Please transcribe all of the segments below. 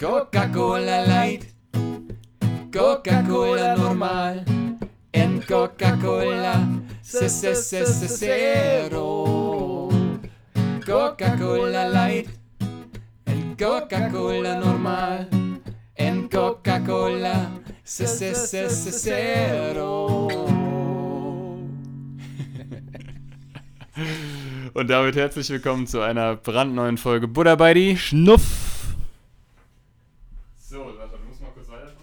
Coca-Cola Light, Coca-Cola normal, en Coca-Cola Zero. Coca-Cola Light, en Coca-Cola normal, en Coca-Cola Zero. Und damit herzlich willkommen zu einer brandneuen Folge Buddha bei die. Schnuff. So, Sascha, du musst mal kurz weitermachen.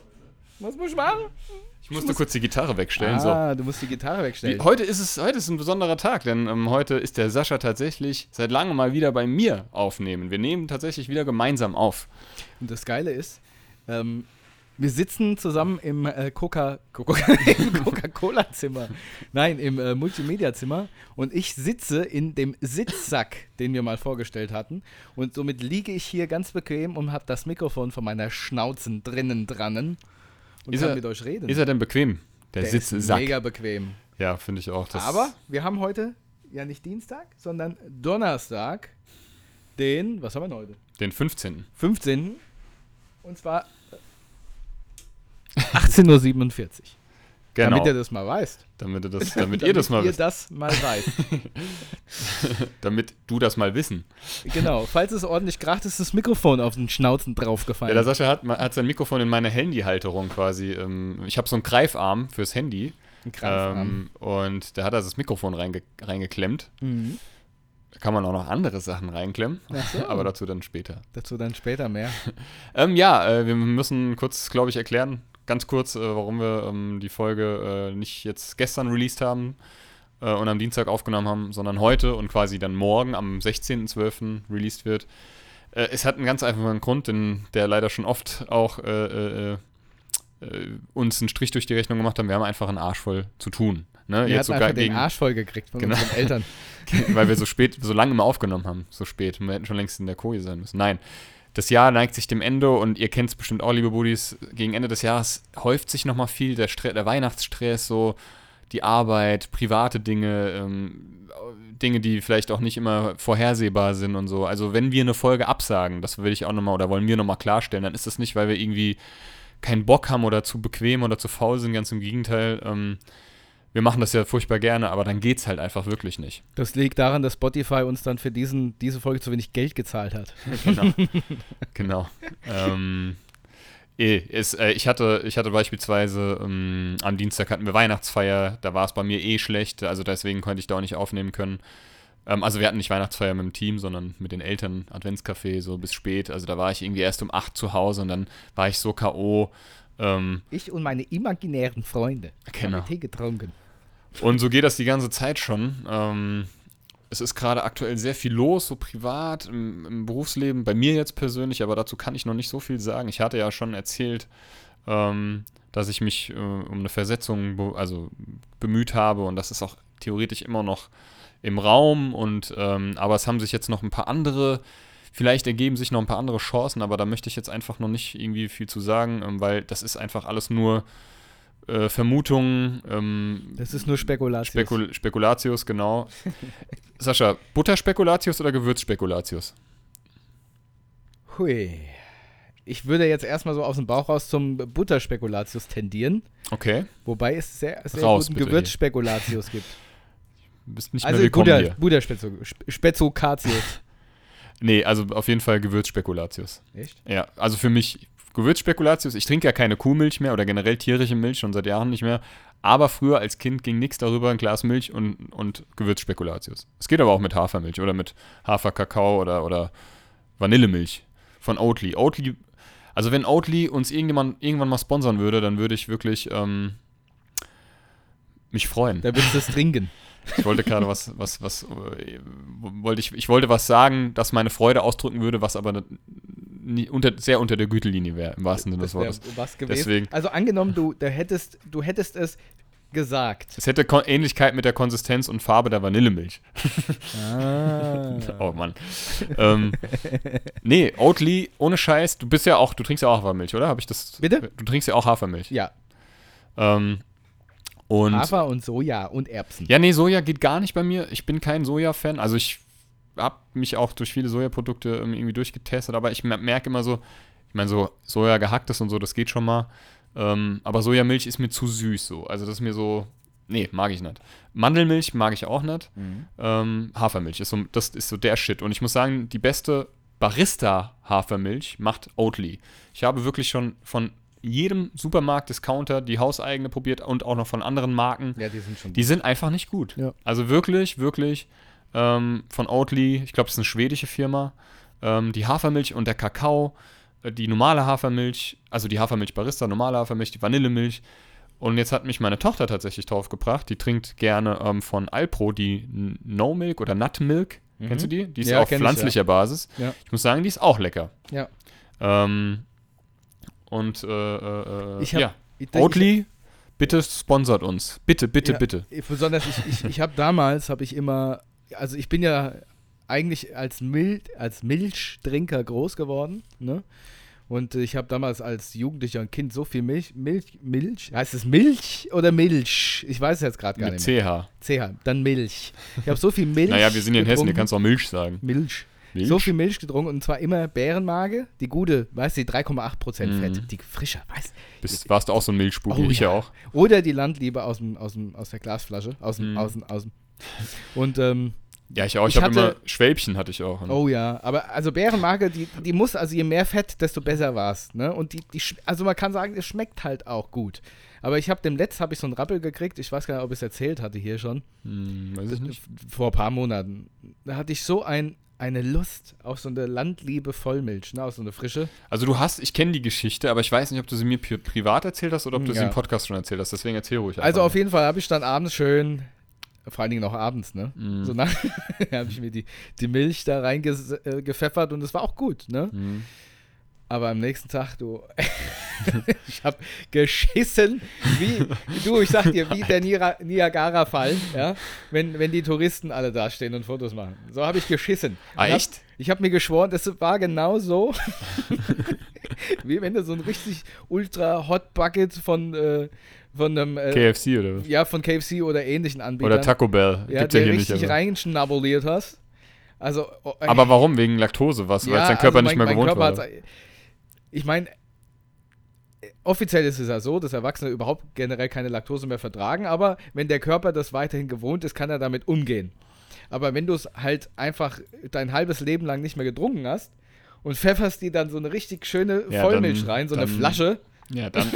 Was muss ich machen? Ich musste kurz die Gitarre wegstellen. Ah, du musst die Gitarre So. wegstellen. Wie, heute, ist es, heute ist ein besonderer Tag, denn ähm, heute ist der Sascha tatsächlich seit langem mal wieder bei mir aufnehmen. Wir nehmen tatsächlich wieder gemeinsam auf. Und das Geile ist, ähm, wir sitzen zusammen im äh, Coca- Coca- im Coca-Cola-Zimmer. Nein, im äh, Multimedia-Zimmer. Und ich sitze in dem Sitzsack, den wir mal vorgestellt hatten. Und somit liege ich hier ganz bequem und habe das Mikrofon von meiner Schnauze drinnen drannen. Und Ist kann er- mit euch reden. Ist er denn bequem? Der, Der Sitz ist Sack. mega bequem. Ja, finde ich auch. Das Aber wir haben heute ja nicht Dienstag, sondern Donnerstag, den, was haben wir denn heute? Den 15. 15. Und zwar äh, 18.47 Uhr. Genau. Damit ihr das mal weißt. damit, ihr das, damit ihr das mal ihr wisst. das mal weißt. Damit du das mal wissen. genau. Falls es ordentlich kracht, ist das Mikrofon auf den Schnauzen Ja, draufgefallen. der Sascha hat, hat sein Mikrofon in meine Handyhalterung quasi. Ähm, ich habe so einen Greifarm fürs Handy. Ein Greifarm. Ähm, und da hat er das Mikrofon reinge reingeklemmt. Mhm. Da kann man auch noch andere Sachen reinklemmen. Ach so. Aber dazu dann später. Dazu dann später mehr. Ähm, ja, äh, wir müssen kurz, glaube ich, erklären, ganz kurz, äh, warum wir ähm, die Folge äh, nicht jetzt gestern released haben äh, und am Dienstag aufgenommen haben, sondern heute und quasi dann morgen am 16.12. released wird. Äh, es hat einen ganz einfachen Grund, denn der leider schon oft auch äh, äh, uns einen Strich durch die Rechnung gemacht hat. Wir haben einfach einen Arsch voll zu tun. Ne? Wir Jetzt sogar den Arsch voll gekriegt von Genau. unseren Eltern. weil wir so spät, so lange immer aufgenommen haben, so spät. Wir hätten schon längst in der Koje sein müssen. Nein. Das Jahr neigt sich dem Ende und ihr kennt es bestimmt auch, liebe Buddies. Gegen Ende des Jahres häuft sich nochmal viel der, Stre der Weihnachtsstress, so die Arbeit, private Dinge, ähm, Dinge, die vielleicht auch nicht immer vorhersehbar sind und so. Also, wenn wir eine Folge absagen, das will ich auch nochmal oder wollen wir nochmal klarstellen, dann ist das nicht, weil wir irgendwie keinen Bock haben oder zu bequem oder zu faul sind, ganz im Gegenteil. Ähm, wir machen das ja furchtbar gerne, aber dann geht's halt einfach wirklich nicht. Das liegt daran, dass Spotify uns dann für diesen, diese Folge zu wenig Geld gezahlt hat. Genau. genau. Ähm, eh, es, äh, ich, hatte, ich hatte beispielsweise ähm, am Dienstag hatten wir Weihnachtsfeier, da war es bei mir eh schlecht, also deswegen konnte ich da auch nicht aufnehmen können. Ähm, also wir hatten nicht Weihnachtsfeier mit dem Team, sondern mit den Eltern, Adventscafé, so bis spät. Also da war ich irgendwie erst um 8 zu Hause und dann war ich so K.O. Ähm, Ich und meine imaginären Freunde Genau. haben Tee getrunken. Und so geht das die ganze Zeit schon. Ähm, es ist gerade aktuell sehr viel los, so privat, im, im Berufsleben, bei mir jetzt persönlich, aber dazu kann ich noch nicht so viel sagen. Ich hatte ja schon erzählt, ähm, dass ich mich äh, um eine Versetzung be also bemüht habe und das ist auch theoretisch immer noch im Raum und ähm, aber es haben sich jetzt noch ein paar andere, vielleicht ergeben sich noch ein paar andere Chancen, aber da möchte ich jetzt einfach noch nicht irgendwie viel zu sagen, ähm, weil das ist einfach alles nur äh, Vermutungen, ähm, Das ist nur Spekulation. Spekul Spekulatius, genau. Sascha, Butterspekulatius oder Gewürzspekulatius? Hui. Ich würde jetzt erstmal so aus dem Bauch raus zum Butterspekulatius tendieren, Okay. wobei es sehr, sehr Raus, guten Gewürzspekulatius gibt. Du bist nicht Also mehr willkommen Butter, hier. Butterspezokatius. Nee, also auf jeden Fall Gewürzspekulatius. Echt? Ja, also für mich Gewürzspekulatius. Ich trinke ja keine Kuhmilch mehr oder generell tierische Milch schon seit Jahren nicht mehr. Aber früher als Kind ging nichts darüber, ein Glas Milch und, und Gewürzspekulatius. Es geht aber auch mit Hafermilch oder mit Haferkakao oder, oder Vanillemilch von Oatly. Oatly, also wenn Oatly uns irgendjemand irgendwann mal sponsern würde, dann würde ich wirklich ähm, mich freuen. Da willst du es trinken. Ich wollte gerade was, was, was, äh, wollte ich, ich wollte was sagen, das meine Freude ausdrücken würde, was aber nie, unter, sehr unter der Gütelinie wäre, im wahrsten Sinne des Wortes. was gewesen. Deswegen. Also angenommen, du, da hättest, du hättest es gesagt. Es hätte Ko Ähnlichkeit mit der Konsistenz und Farbe der Vanillemilch. Ah. Oh Mann. ähm, nee, Oatly, ohne Scheiß, du bist ja auch, du trinkst ja auch Hafermilch, oder? Habe ich das? Bitte? Du trinkst ja auch Hafermilch. Ja, Ähm, und Hafer und Soja und Erbsen. Ja, nee, Soja geht gar nicht bei mir. Ich bin kein Soja-Fan. Also ich habe mich auch durch viele Sojaprodukte ähm, irgendwie durchgetestet, aber ich mer- merke immer so, meine, so Soja gehacktes und so, das geht schon mal. Ähm, aber Sojamilch ist mir zu süß so. Also das ist mir so, nee, mag ich nicht. Mandelmilch mag ich auch nicht. Ähm, Hafermilch ist so, das ist so der Shit. Und ich muss sagen, die beste Barista-Hafermilch macht Oatly. Ich habe wirklich schon von jedem Supermarkt, Discounter die hauseigene probiert und auch noch von anderen Marken. Ja, die sind schon Die sind einfach nicht gut. Ja. Also wirklich, wirklich ähm, von Oatly, ich glaube, es ist eine schwedische Firma, ähm, die Hafermilch und der Kakao, äh, die normale Hafermilch, also die Hafermilch Barista, normale Hafermilch, die Vanillemilch. Und jetzt hat mich meine Tochter tatsächlich draufgebracht. Die trinkt gerne ähm, von Alpro die No Milk oder Nut Milk. Kennst du die? Die ist Mhm. Ja, auf kenn ich, pflanzlicher Basis. Ja. Ich muss sagen, die ist auch lecker. Ja. Ähm, und äh, äh, äh, Ich hab- ja, Ich- Oatly, bitte sponsert uns. Bitte, bitte, Ja, bitte. Besonders ich, ich, ich habe damals, habe ich immer, also ich bin ja eigentlich als, Mil als Milchtrinker groß geworden, ne? Und ich habe damals als Jugendlicher und Kind so viel Milch, Milch, Milch, heißt es Milch oder Milch? Ich weiß es jetzt gerade gar Mit nicht mehr. CH. CH, dann Milch. Ich habe so viel Milch Naja, wir sind hier in Hessen, hier getrunken. kannst du auch Milch sagen. Milch. Milch? So viel Milch getrunken und zwar immer Bärenmage, die gute, weißt du, die 3,8% Mhm. Fett, die frischer, weißt Bist, warst du auch so ein Milchspuk? Oh ich ja ja. auch. Oder die Landliebe aus, dem, aus, dem, aus der Glasflasche, aus dem, Mhm. aus dem, aus dem. Und, ähm, Ja, ich auch. Ich, Ich habe immer Schwälbchen hatte ich auch. Und oh ja, aber also Bärenmage, die, die muss, also je mehr Fett, desto besser war's, ne? Und die, die, also man kann sagen, es schmeckt halt auch gut. Aber ich habe dem Letzt habe ich so einen Rappel gekriegt, ich weiß gar nicht, ob ich es erzählt hatte hier schon, Hm, weiß ich nicht. vor ein paar Monaten. Da hatte ich so ein, eine Lust auf so eine Landliebe Vollmilch, ne? Auf so eine frische. Also du hast, ich kenne die Geschichte, aber ich weiß nicht, ob du sie mir pri privat erzählt hast oder ob du sie Ja. im Podcast schon erzählt hast. Deswegen erzähl ruhig. Also auf jeden Fall habe ich dann abends schön, vor allen Dingen noch abends, ne? Mhm. So nach, habe ich mir die, die Milch da reingepfeffert und es war auch gut, ne? Mhm. Aber am nächsten Tag, du, ich habe geschissen, wie, du, ich sag dir, wie der Niagara-Fall, ja? Wenn, wenn die Touristen alle da stehen und Fotos machen. So habe ich geschissen. Ah, Und hab- echt? Ich habe mir geschworen, das war genau so, wie wenn du so ein richtig ultra Hot Bucket von, äh, von einem, äh, KFC oder was? ja, von KFC oder ähnlichen Anbietern. Oder Taco Bell. ja, Gibt's ja hier nicht. richtig Aber. reinschnabuliert hast. Also, oh, äh, aber warum? Wegen Laktose? Was? Weil es dein Körper also nicht mein- mehr mein gewohnt Körper war? hat's- Ich meine, offiziell ist es ja so, dass Erwachsene überhaupt generell keine Laktose mehr vertragen, aber wenn der Körper das weiterhin gewohnt ist, kann er damit umgehen. Aber wenn du es halt einfach dein halbes Leben lang nicht mehr getrunken hast und pfefferst die dann so eine richtig schöne Ja, Vollmilch dann- rein, so eine Flasche, Ja, dann.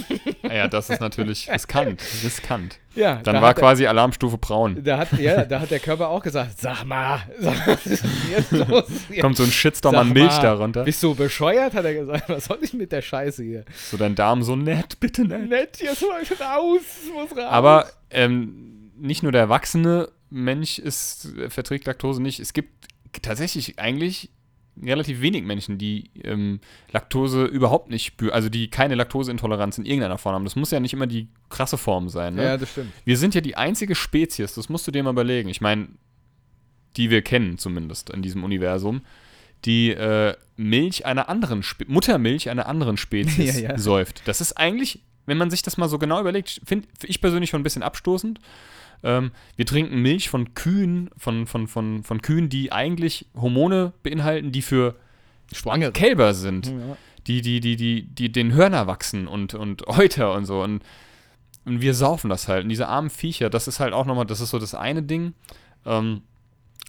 ja, das ist natürlich riskant. Riskant. ja, Dann da war quasi Alarmstufe braun. Da hat, ja, da hat der Körper auch gesagt, sag mal, sag mal, was ist jetzt los hier? Kommt so ein Shitstorm Sag an Milch mal, darunter. Bist du bescheuert, hat er gesagt. Was soll ich mit der Scheiße hier? So dein Darm so nett, bitte nett. Nett, jetzt muss ich raus, muss raus. Aber ähm, nicht nur der erwachsene Mensch ist, äh, verträgt Laktose nicht. Es gibt tatsächlich eigentlich relativ wenig Menschen, die ähm, Laktose überhaupt nicht spüren, also die keine Laktoseintoleranz in irgendeiner Form haben. Das muss ja nicht immer die krasse Form sein. Ne? ja, das stimmt. Wir sind ja die einzige Spezies, das musst du dir mal überlegen. Ich meine, die wir kennen zumindest in diesem Universum, die äh, Milch einer anderen, Spe Muttermilch einer anderen Spezies Ja, ja. säuft. Das ist eigentlich, wenn man sich das mal so genau überlegt, finde ich persönlich schon ein bisschen abstoßend. Ähm, wir trinken Milch von Kühen, von, von, von, von Kühen, die eigentlich Hormone beinhalten, die für Schwangere. Kälber sind Ja. die, die, die, die, die den Hörner wachsen und, und Euter und so. Und, und wir saufen das halt. Und diese armen Viecher, das ist halt auch nochmal, das ist so das eine Ding. Ähm,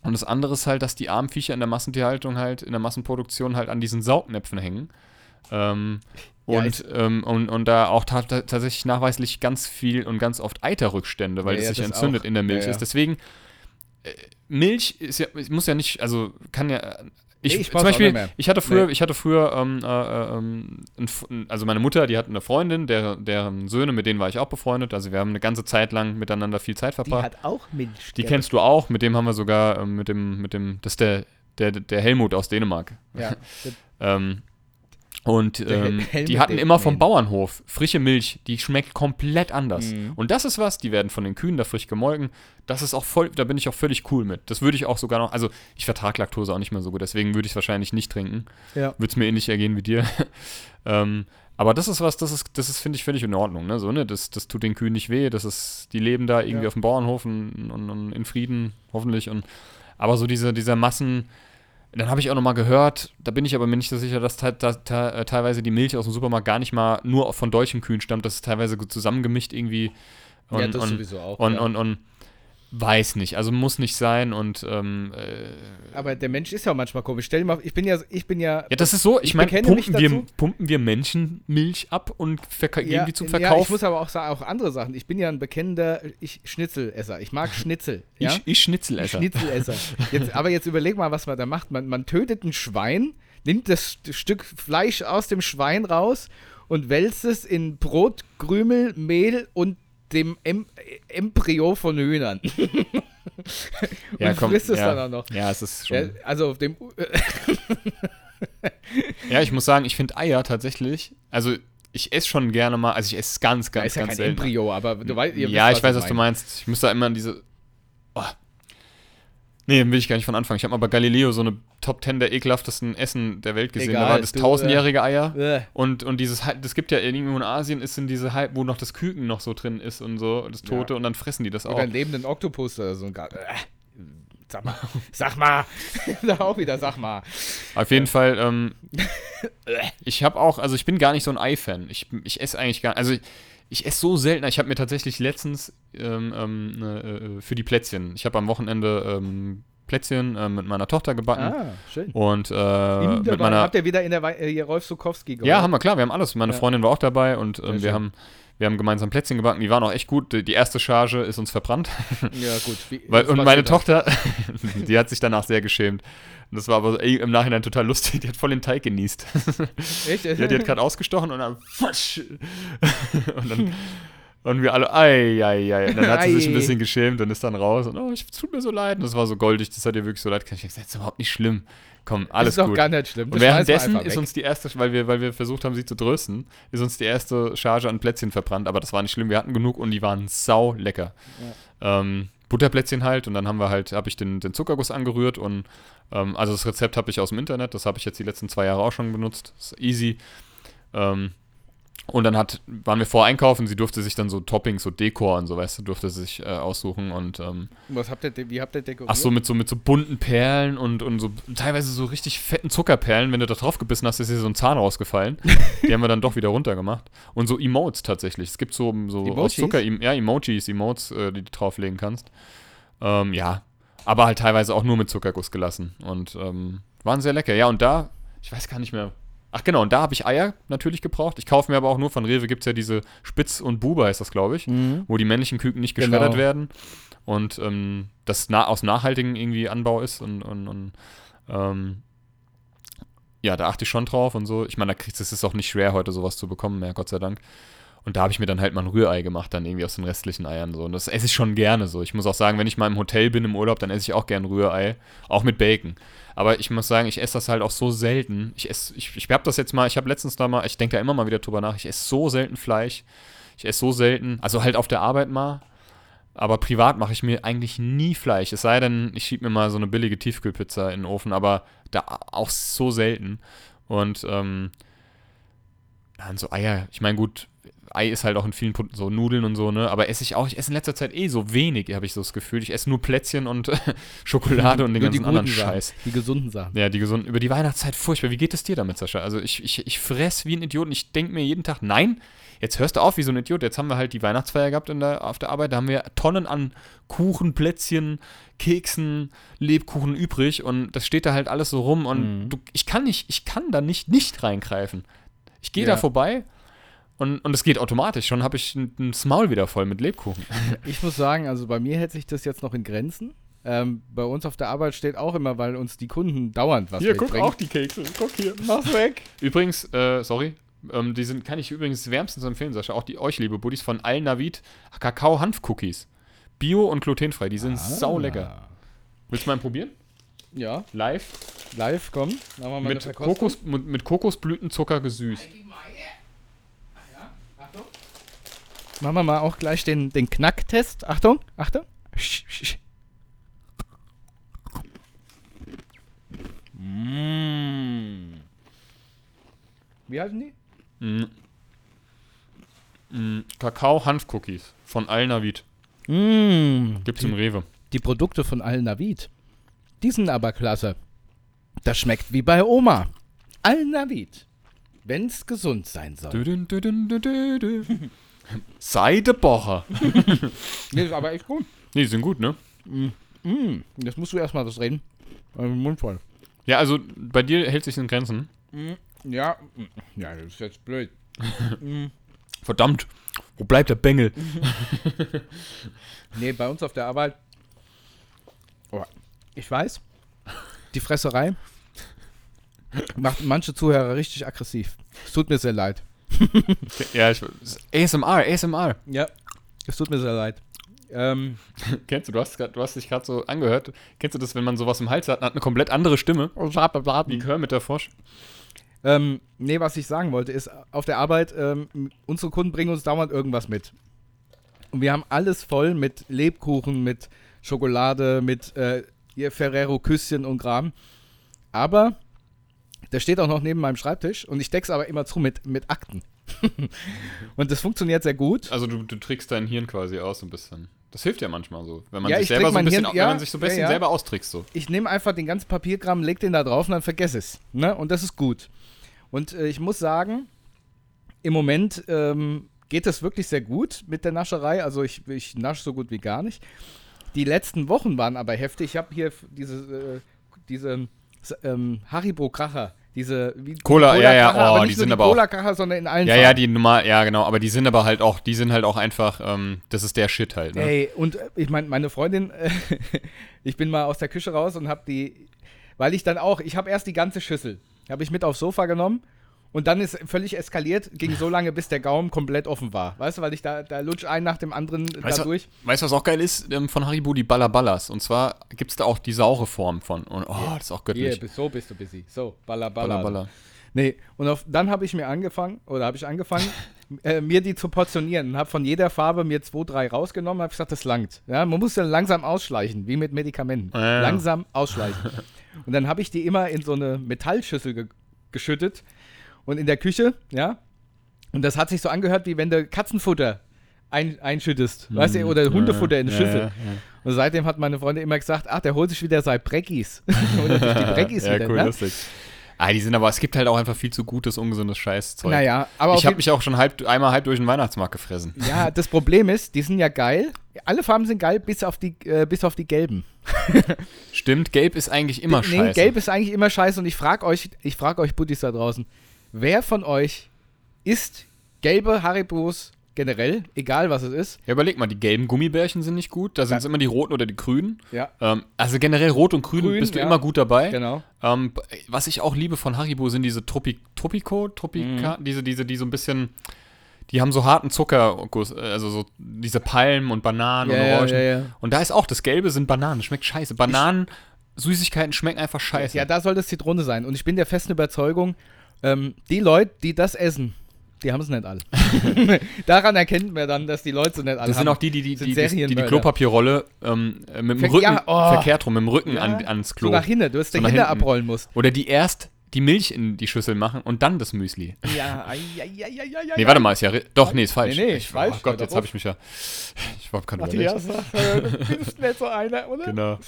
und das andere ist halt, dass die armen Viecher in der Massentierhaltung halt, in der Massenproduktion halt an diesen Saugnäpfen hängen. Ähm, Ja, und, ich- ähm, und, und da auch ta ta- tatsächlich nachweislich ganz viel und ganz oft Eiterrückstände, weil Ja, es ja, sich entzündet auch. in der Milch Ja, ja. ist. Deswegen, äh, Milch ist ja, muss ja nicht, also kann ja. Ich, Nee, ich zum Beispiel, ich hatte früher, Nee. ich hatte früher, ähm, äh, äh, ähm, also meine Mutter, die hat eine Freundin, der, deren Söhne, mit denen war ich auch befreundet. Also wir haben eine ganze Zeit lang miteinander viel Zeit Die verbracht. hat auch Milch. Die kennst du auch, mit dem haben wir sogar, ähm, mit dem, mit dem, das ist der, der, der Helmut aus Dänemark. Ja. Ähm, und ähm, die hatten immer vom. Bauernhof frische Milch, die schmeckt komplett anders. Mhm. Und das ist was, die werden von den Kühen da frisch gemolken. Das ist auch voll, da bin ich auch völlig cool mit. Das würde ich auch sogar noch, also ich vertrage Laktose auch nicht mehr so gut, deswegen würde ich es wahrscheinlich nicht trinken. Ja. Würde es mir ähnlich ergehen wie dir. ähm, aber das ist was, das ist, das ist, finde ich, völlig in Ordnung. Ne? So, ne? das, das tut den Kühen nicht weh. Das ist, die leben da irgendwie Ja. auf dem Bauernhof und, und, und in Frieden, hoffentlich. Und, aber so diese, dieser Massen, Dann habe ich auch noch mal gehört, da bin ich aber mir nicht so sicher, dass te te te äh, teilweise die Milch aus dem Supermarkt gar nicht mal nur von deutschen Kühen stammt, das ist teilweise gut zusammengemischt irgendwie. Und, ja, das und, sowieso auch. und, ja. und, und weiß nicht, also muss nicht sein und ähm, äh, Aber der Mensch ist ja auch manchmal komisch. Stell dir mal, ich bin ja, ich bin ja. ja, das ist so, ich, Ich meine, pumpen wir, pumpen wir Menschenmilch ab und ja, geben die zum Ja, Verkauf? ich muss aber auch sagen, auch andere Sachen. Ich bin ja ein bekennender ich, Schnitzelesser. Ich mag Schnitzel. Ja? ich, ich Schnitzelesser. Schnitzelesser. Jetzt, aber jetzt überleg mal, was man da macht. Man, man tötet ein Schwein, nimmt das St- Stück Fleisch aus dem Schwein raus und wälzt es in Brot, Krümel, Mehl und dem em Embryo von Hühnern. und frisst es ja, dann auch noch. Ja, es ist schon. Ja, also auf dem. Ja, ich muss sagen, ich finde Eier tatsächlich, also ich esse schon gerne mal, also ich esse es ganz, Da ganz, ist ja ganz kein selten. Embryo, aber du weißt, ja, wisst, ich weiß, was du meine. meinst. Ich muss da immer an diese. Oh. Nee, will ich gar nicht von anfangen. Ich habe mal bei Galileo so eine Top 10 der ekelhaftesten Essen der Welt gesehen. da Egal, war das du, äh, tausendjährige Eier. Äh, Und, und dieses, das gibt ja irgendwo in Asien, ist in diese Hai, wo noch das Küken noch so drin ist und so, das Tote, Ja. und dann fressen die das auch. Oder einen lebenden Oktopus oder so. Äh, sag mal, sag mal. da auch wieder, sag mal. Auf jeden Fall, ähm, ich habe auch, also ich bin gar nicht so ein Ei-Fan. Ich, ich esse eigentlich gar, also ich, ich esse so selten. Ich habe mir tatsächlich letztens ähm, ähm, ne, äh, für die Plätzchen, ich habe am Wochenende ähm, Plätzchen äh, mit meiner Tochter gebacken Ah, schön. und äh, mit meiner, Habt ihr wieder in der äh, Rolf Sukowski ja, haben wir klar, wir haben alles. Meine Ja. Freundin war auch dabei und ähm, wir schön. haben wir haben gemeinsam Plätzchen gebacken, die waren auch echt gut. Die erste Charge ist uns verbrannt. Ja, gut. Wie, Weil, und meine. Tochter, die hat sich danach sehr geschämt. Und das war aber ey, im Nachhinein total lustig. Die hat voll den Teig genießt. Echt? Ja, die hat gerade ausgestochen und dann und dann und wir alle, ei, ei, ei. Und dann hat sie sich ein Ei. bisschen geschämt und ist dann raus und oh, es tut mir so leid. Und das war so goldig, das hat ihr wirklich so leid. Ich gesagt, das ist überhaupt nicht schlimm. Komm, alles ist doch gut. gar nicht schlimm. Und Das wir währenddessen ist uns die erste, weil wir, weil wir versucht haben, sie zu trösten, ist uns die erste Charge an Plätzchen verbrannt. Aber das war nicht schlimm. Wir hatten genug und die waren sau lecker. Ähm, Butterplätzchen halt und dann haben wir halt, habe ich den, den Zuckerguss angerührt und ähm, also das Rezept habe ich aus dem Internet, das habe ich jetzt die letzten zwei Jahre auch schon benutzt. Ist easy. Ähm, und dann hat, waren wir vor einkaufen, sie durfte sich dann so Toppings, so Dekor und so, weißt du, durfte sie sich äh, aussuchen und ähm, Was habt ihr, wie habt ihr dekoriert? Ach so, mit so, mit so bunten Perlen und, und so teilweise so richtig fetten Zuckerperlen. Wenn du da drauf gebissen hast, ist dir so ein Zahn rausgefallen. Die haben wir dann doch wieder runtergemacht. Und so Emotes tatsächlich. Es gibt so, so aus Emojis? Zucker, ja, Emojis, Emotes, äh, die du drauflegen kannst. Ähm, ja, aber halt teilweise auch nur mit Zuckerguss gelassen. Und ähm, waren sehr lecker. Ja, und da, ich weiß gar nicht mehr. Ach genau, und da habe ich Eier natürlich gebraucht. Ich kaufe mir aber auch nur von Rewe, gibt es ja diese Spitz und Buber, heißt das, glaube ich Mhm. wo die männlichen Küken nicht Genau. geschreddert werden und ähm, das na aus nachhaltigem irgendwie Anbau ist und, und, und ähm, ja, da achte ich schon drauf und so. Ich meine, da kriegst es ist auch nicht schwer, heute sowas zu bekommen, mehr Gott sei Dank. Und da habe ich mir dann halt mal ein Rührei gemacht, dann irgendwie aus den restlichen Eiern so. Und das esse ich schon gerne so. Ich muss auch sagen, wenn ich mal im Hotel bin im Urlaub, dann esse ich auch gern Rührei, auch mit Bacon. Aber ich muss sagen, ich esse das halt auch so selten. Ich esse, ich, ich habe das jetzt mal, ich habe letztens da mal, ich denke da immer mal wieder drüber nach, ich esse so selten Fleisch. Ich esse so selten, also halt auf der Arbeit mal. Aber privat mache ich mir eigentlich nie Fleisch. Es sei denn, ich schiebe mir mal so eine billige Tiefkühlpizza in den Ofen, aber da auch so selten. Und ähm, und so Eier, ich meine, gut, Ei ist halt auch in vielen Punkten so Nudeln und so, ne? Aber esse ich auch, ich esse in letzter Zeit eh so wenig, habe ich so das Gefühl. Ich esse nur Plätzchen und Schokolade und den ganzen anderen Sachen, Scheiß. Die gesunden Sachen. Ja, die gesunden, über die Weihnachtszeit furchtbar. Wie geht es dir damit, Sascha? Also ich, ich, ich fress wie ein Idiot und ich denke mir jeden Tag, nein, jetzt hörst du auf wie so ein Idiot. Jetzt haben wir halt die Weihnachtsfeier gehabt in der, auf der Arbeit. Da haben wir Tonnen an Kuchen, Plätzchen, Keksen, Lebkuchen übrig und das steht da halt alles so rum und Mhm. du, ich kann nicht, ich kann da nicht nicht reingreifen. Ich gehe Ja. da vorbei und, und es geht automatisch. Schon habe ich ein, ein Maul wieder voll mit Lebkuchen. Ich muss sagen, also bei mir hält sich das jetzt noch in Grenzen. Ähm, bei uns auf der Arbeit steht auch immer, weil uns die Kunden dauernd was mitbringen. die Kekse. Guck hier. Mach's weg. Übrigens, äh, sorry, ähm, die sind, kann ich übrigens wärmstens empfehlen, Sascha. Auch die euch, liebe Buddies, von Al Navid Kakao-Hanf-Cookies. Bio und glutenfrei. Die Ah. sind sau lecker. Willst du mal einen probieren? Ja, Live. live, komm. Machen wir mal Mit. Kokos, mit, mit Kokosblütenzucker gesüßt. Machen wir mal auch gleich den, den Knacktest. Achtung, Achtung. Mm. Wie heißen die? Mm. Mm, Kakao-Hanf-Cookies von Al Navid. Mm. Gibt's die, im Rewe. die Produkte von Al Navid. Die sind aber klasse. Das schmeckt wie bei Oma. Alnavid. Wenn's gesund sein soll. Seidebocher. Nee, ist aber echt gut. Nee, die sind gut, ne? Mm, jetzt musst du erstmal das reden. Also Mund voll. Ja, also bei dir hält sich in Grenzen. Ja, mm, ja, das ist jetzt blöd. Verdammt. Wo bleibt der Bengel? Nee, bei uns auf der Arbeit. Oh, ich weiß, die Fresserei macht manche Zuhörer richtig aggressiv. Es tut mir sehr leid. Ja, ich, ASMR, ASMR. Ja, es tut mir sehr leid. Ähm, Kennst du, du hast, grad, du hast dich gerade so angehört. Kennst du das, wenn man sowas im Hals hat und hat eine komplett andere Stimme? Wie Kermit der Frosch. ähm, nee, was ich sagen wollte, ist, auf der Arbeit, ähm, unsere Kunden bringen uns dauernd irgendwas mit. Und wir haben alles voll mit Lebkuchen, mit Schokolade, mit äh, Ferrero-Küsschen und Kram. Aber der steht auch noch neben meinem Schreibtisch und ich deck's aber immer zu mit, mit Akten. und das funktioniert sehr gut. Also du, du trickst dein Hirn quasi aus so ein bisschen. Das hilft ja manchmal so. Wenn man Ja, sich ich selber so ein bisschen, Hirn- wenn ja, man sich so ein bisschen ja. selber austrickst so. ich nehme einfach den ganzen Papierkram, leg den da drauf und dann vergesse es. Ne? Und das ist gut. Und äh, ich muss sagen, im Moment ähm, geht es wirklich sehr gut mit der Nascherei. Also ich, ich nasche so gut wie gar nicht. Die letzten Wochen waren aber heftig. Ich habe hier diese, äh, diese ähm, Haribo-Kracher. Diese wie, Cola, ja, ja, Cola-Kracher, oh, aber die nicht sind nur aber auch- Cola-Kracher, sondern in allen Ja, ja, Farben. die normal, ja genau, aber die sind aber halt auch, die sind halt auch einfach, ähm, das ist der Shit halt, ne? Ey, und äh, ich meine, meine Freundin, äh, ich bin mal aus der Küche raus und habe die, weil ich dann auch, ich habe erst die ganze Schüssel, habe ich mit aufs Sofa genommen und dann ist völlig eskaliert, ging so lange, bis der Gaumen komplett offen war. Weißt du, weil ich da, da lutsch ein nach dem anderen Weißt da du, durch. weißt du, was auch geil ist ähm, von Haribo? Die Ballaballas. Und zwar gibt es da auch die saure Form von. Und oh, das ist auch göttlich. bis, so bist du busy. So, balla, balla. Ballaballa. Nee, und auf, dann habe ich mir angefangen, oder habe ich angefangen, äh, mir die zu portionieren und habe von jeder Farbe mir zwei, drei rausgenommen habe gesagt, das langt. Ja, man muss ja langsam ausschleichen, wie mit Medikamenten. Ja. Langsam ausschleichen. und dann habe ich die immer in so eine Metallschüssel ge geschüttet und in der Küche, ja. Und das hat sich so angehört, wie wenn du Katzenfutter ein einschüttest, weißt du, oder Hundefutter in eine Ja, Schüssel. ja, ja. Und seitdem hat meine Freundin immer gesagt, ach, der holt sich wieder seine Breckis. oder die Breckis Ja, wieder, cool, ne? lustig. Ah, die sind aber, es gibt halt auch einfach viel zu gutes, ungesundes Scheißzeug. Naja, aber ich habe mich auch schon halb, einmal halb durch den Weihnachtsmarkt gefressen. Ja, das Problem ist, die sind ja geil. Alle Farben sind geil, bis auf die, äh, bis auf die gelben. Stimmt, gelb ist eigentlich immer nee, scheiße. gelb ist eigentlich immer scheiße und ich frage euch, ich frage euch Buddies da draußen, wer von euch isst gelbe Haribos generell, egal was es ist? Ja, überleg mal, die gelben Gummibärchen sind nicht gut. Da sind es immer die roten oder die grünen. Ja, Ähm, also generell rot und grün, Grün, bist du ja. immer gut dabei. genau. Ähm, was ich auch liebe von Haribo sind diese Tropi Tropico, Tropika, diese, diese, die so ein bisschen, die haben so harten Zucker, also so diese Palmen und Bananen Ja, und Orangen. ja, ja. Und da ist auch, das Gelbe sind Bananen, das schmeckt scheiße. Bananen, Süßigkeiten schmecken einfach scheiße. Ja, da soll das Zitrone sein. Und ich bin der festen Überzeugung, ähm, die Leute, die das essen, die haben es nicht alle. Daran erkennt man dann, dass die Leute es nicht alle das sind haben. auch die, die die, die, die, die. Klopapierrolle ähm, äh, mit dem Ver- Rücken, ja, oh. verkehrt rum, mit dem Rücken Ja, an, ans Klo. So nach hinten, du hast So den hinten. abrollen musst. Oder die erst die Milch in die Schüssel machen und dann das Müsli. Ja, ai, ai, ai, ai, ai, Nee, warte mal, ist ja. Doch, nee, ist falsch. Nee, nee, ich, falsch, Oh Gott, jetzt habe ich mich ja. Ich war gerade überlegt. Matthias, äh, du bist nicht so einer, oder? Genau.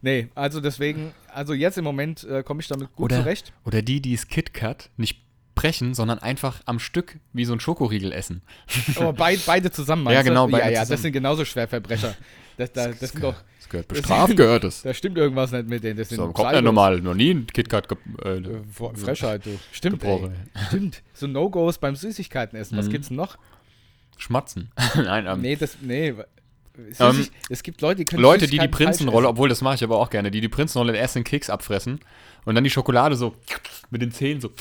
Nee, also deswegen, also jetzt im Moment äh, komme ich damit gut Oder, zurecht. oder die, die es KitKat nicht brechen, sondern einfach am Stück wie so ein Schokoriegel essen. Aber beid, beide zusammen meinst Ja, genau, du? beide Ja, ja, zusammen. das sind genauso Schwerverbrecher. Das, da, das sind doch, Das gehört Das- bestraft, gehört es. da stimmt irgendwas nicht mit denen. Das So, kommt ja normal, noch nie ein KitKat. Äh, Äh, Fre- Frechheit, du. Stimmt. Stimmt. So No-Gos beim Süßigkeiten essen. Was Mhm. gibt's denn noch? Schmatzen. Nein, ähm, Nee, das, nee. Süßig, Ähm, es gibt Leute, die können Leute, die die Prinzenrolle, obwohl das mache ich aber auch gerne, die die Prinzenrolle erst den Keks abfressen und dann die Schokolade so mit den Zähnen so, äh,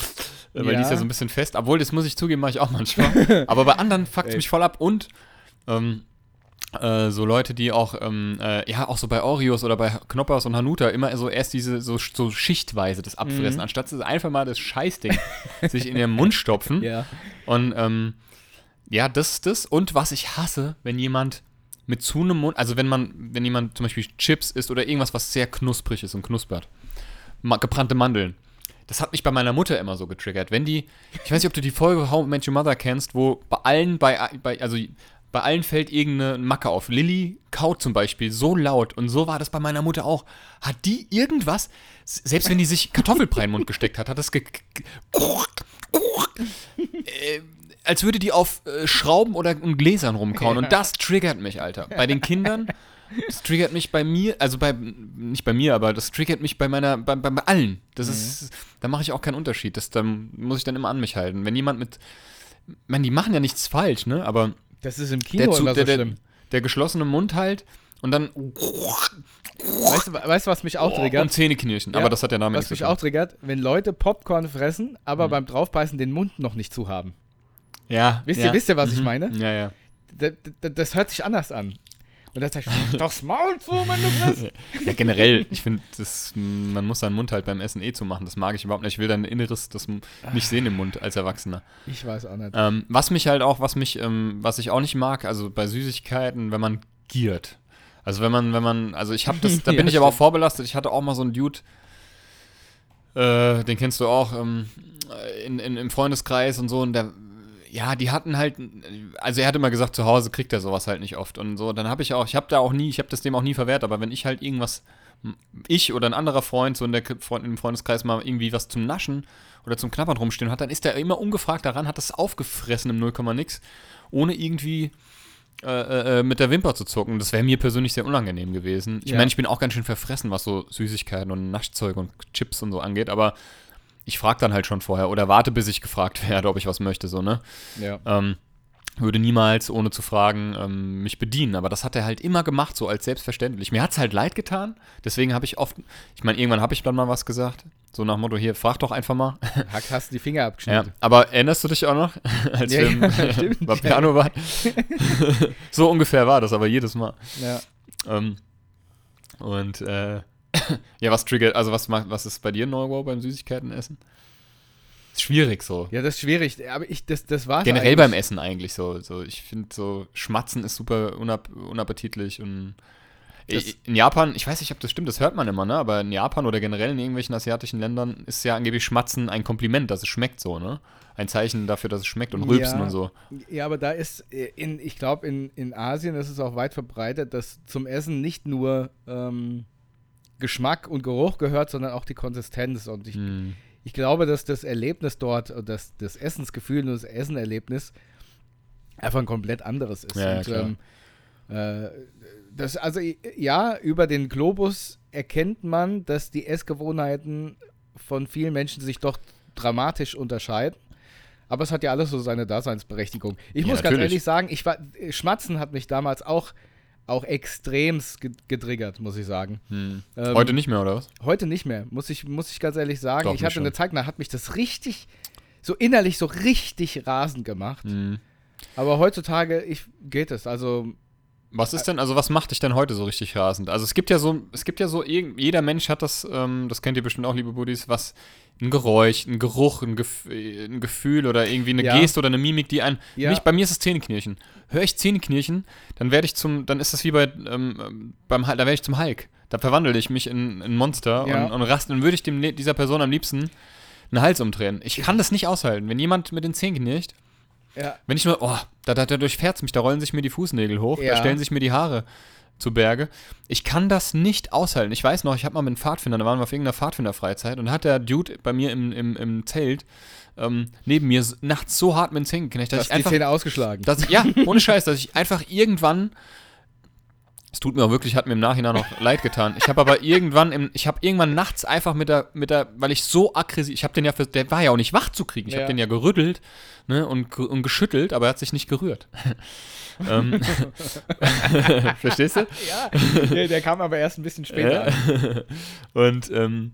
weil die ist Ja. ja so ein bisschen fest. Obwohl, das muss ich zugeben, mache ich auch manchmal. aber bei anderen fuckt es mich voll ab und ähm, äh, so Leute, die auch, ähm, äh, ja, auch so bei Oreos oder bei Knoppers und Hanuta immer so erst diese, so, so schichtweise das abfressen, Mhm. anstatt einfach mal das Scheißding sich in ihren Mund stopfen. Ja. Und ähm, ja, das ist das. Und was ich hasse, wenn jemand mit zu einem Mund, also wenn man, wenn jemand zum Beispiel Chips isst oder irgendwas, was sehr knusprig ist und knuspert. Gebrannte Mandeln. Das hat mich bei meiner Mutter immer so getriggert. Wenn die, ich weiß nicht, ob du die Folge How I Met Your Mother kennst, wo bei allen, bei, bei also bei allen fällt irgendeine Macke auf. Lilly kaut zum Beispiel so laut und so war das bei meiner Mutter auch. Hat die irgendwas, Selbst wenn die sich Kartoffelbrei in den Mund gesteckt hat, hat das ge- äh, als würde die auf äh, Schrauben oder Gläsern rumkauen. Und das triggert mich, Alter. Bei den Kindern, das triggert mich bei mir, also bei, nicht bei mir, aber das triggert mich bei meiner, bei, bei, bei allen. Das ist, da mache ich auch keinen Unterschied. Das dann muss ich dann immer an mich halten. Wenn jemand mit, ich meine, die machen ja nichts falsch, ne? Aber Das ist im Kino der, Zug, immer so der, der, der geschlossene Mund halt und dann Weißt du, weißt du, was mich auch und triggert? Zähneknirschen. Ja, aber das hat der Name Was zu mich auch triggert, wenn Leute Popcorn fressen, Mhm. aber beim Draufbeißen den Mund noch nicht zu haben. Ja. Wisst, ja. ihr, wisst ihr, was ich Mhm. meine? Ja, ja. Das, das, das hört sich anders an. Und sag ich, das Maul zu, wenn du frisst. Ja, generell, ich finde, das- man muss seinen Mund halt beim Essen eh zumachen. Das mag ich überhaupt nicht. Ich will dein Inneres das nicht sehen im Mund als Erwachsener. Ich weiß auch nicht. Ähm, was mich halt auch, was mich, ähm, was ich auch nicht mag, also bei Süßigkeiten, wenn man giert. Also wenn man, wenn man, also ich habe das, da Ja, bin ich aber auch vorbelastet. Ich hatte auch mal so einen Dude, äh, den kennst du auch, ähm, in, in, im Freundeskreis und so, und der, ja, die hatten halt, also er hat immer gesagt, zu Hause kriegt er sowas halt nicht oft und so. Dann habe ich auch, ich habe da auch nie, ich habe das dem auch nie verwehrt, aber wenn ich halt irgendwas, ich oder ein anderer Freund so in der Freund, im Freundeskreis mal irgendwie was zum Naschen oder zum Knabbern rumstehen hat, dann ist der immer ungefragt daran, hat das aufgefressen im 0, nix, ohne irgendwie äh, äh, mit der Wimper zu zucken. Das wäre mir persönlich sehr unangenehm gewesen. Ich Ja. meine, ich bin auch ganz schön verfressen, was so Süßigkeiten und Naschzeug und Chips und so angeht, aber ich frage dann halt schon vorher oder warte, bis ich gefragt werde, ob ich was möchte, so, ne? Ja. Ähm, würde niemals, ohne zu fragen, ähm, mich bedienen. Aber das hat er halt immer gemacht, so als selbstverständlich. Mir hat es halt leid getan. Deswegen habe ich oft, ich meine, irgendwann habe ich dann mal was gesagt. So nach dem Motto, hier, frag doch einfach mal. Hack, hast du die Finger Ja, abgeschnitten. aber erinnerst du dich auch noch, als Ja, wir im, ja, ja. Piano waren? so ungefähr war das, aber jedes Mal. Ja. Ähm, und äh, ja, was triggert, also was macht, was ist bei dir No-Go beim Süßigkeiten essen? Ist schwierig so. ja, das ist schwierig. Aber ich, das, das war's Generell eigentlich. beim Essen eigentlich so. so ich finde so, Schmatzen ist super unab unappetitlich und Das- I- in Japan, ich weiß nicht, ob das stimmt, das hört man immer, ne? Aber in Japan oder generell in irgendwelchen asiatischen Ländern ist ja angeblich Schmatzen ein Kompliment, dass es schmeckt so, ne? Ein Zeichen dafür, dass es schmeckt und Rülpsen Ja. und so. Ja, aber da ist, äh, in, ich glaube, in, in Asien ist es auch weit verbreitet, dass zum Essen nicht nur ähm, Geschmack und Geruch gehört, sondern auch die Konsistenz. Und ich, Hm. ich glaube, dass das Erlebnis dort, und das, das Essensgefühl und das Essenerlebnis einfach ein komplett anderes ist. Ja, und, ähm, äh, das, also ja, über den Globus erkennt man, dass die Essgewohnheiten von vielen Menschen sich doch dramatisch unterscheiden. Aber es hat ja alles so seine Daseinsberechtigung. Ich Ja, muss ganz natürlich. ehrlich sagen, ich war, Schmatzen hat mich damals auch, auch extremst ge- getriggert, muss ich sagen. Hm. Ähm, Heute nicht mehr, oder was? Heute nicht mehr, muss ich, muss ich ganz ehrlich sagen. Doch, ich hatte eine schon. Zeit, da hat mich das richtig, so innerlich so richtig rasend gemacht. Hm. Aber heutzutage ich, geht es. Also, Was ist denn, also was macht dich denn heute so richtig rasend? Also es gibt ja so, es gibt ja so, jeder Mensch hat das, ähm, das kennt ihr bestimmt auch, liebe Buddies, was, ein Geräusch, ein Geruch, ein, Gef äh, ein Gefühl oder irgendwie eine Ja. Geste oder eine Mimik, die ein, Ja. mich, bei mir ist es Zähneknirschen. Höre ich Zähneknirschen, dann werde ich zum, dann ist das wie bei, ähm, beim, da werde ich zum Hulk. Da verwandle ich mich in ein Monster Ja. und, und raste, dann würde ich dem, dieser Person am liebsten einen Hals umdrehen. Ich kann das nicht aushalten. Wenn jemand mit den Zähnen knirscht, ja, wenn ich nur, oh, da, da, da durchfährt es mich, da rollen sich mir die Fußnägel hoch, da Ja. stellen sich mir die Haare zu Berge. Ich kann das nicht aushalten. Ich weiß noch, ich habe mal mit einem Pfadfinder, da waren wir auf irgendeiner Pfadfinderfreizeit und da hat der Dude bei mir im, im, im Zelt ähm, neben mir nachts so hart mit den Zähnen geknecht, dass dass ich die einfach, Zähne ausgeschlagen. dass ich, ja, ohne Scheiß, dass ich einfach irgendwann, es tut mir auch wirklich, hat mir im Nachhinein noch leid getan. Ich habe aber irgendwann, im, ich habe irgendwann nachts einfach mit der, mit der, weil ich so aggressiv, ich habe den ja, für, der war ja auch nicht wach zu kriegen. Ich Ja. habe den ja gerüttelt ne, und, und geschüttelt, aber er hat sich nicht gerührt. ähm, Verstehst du? ja, der, der kam aber erst ein bisschen später. Ja. Und ähm,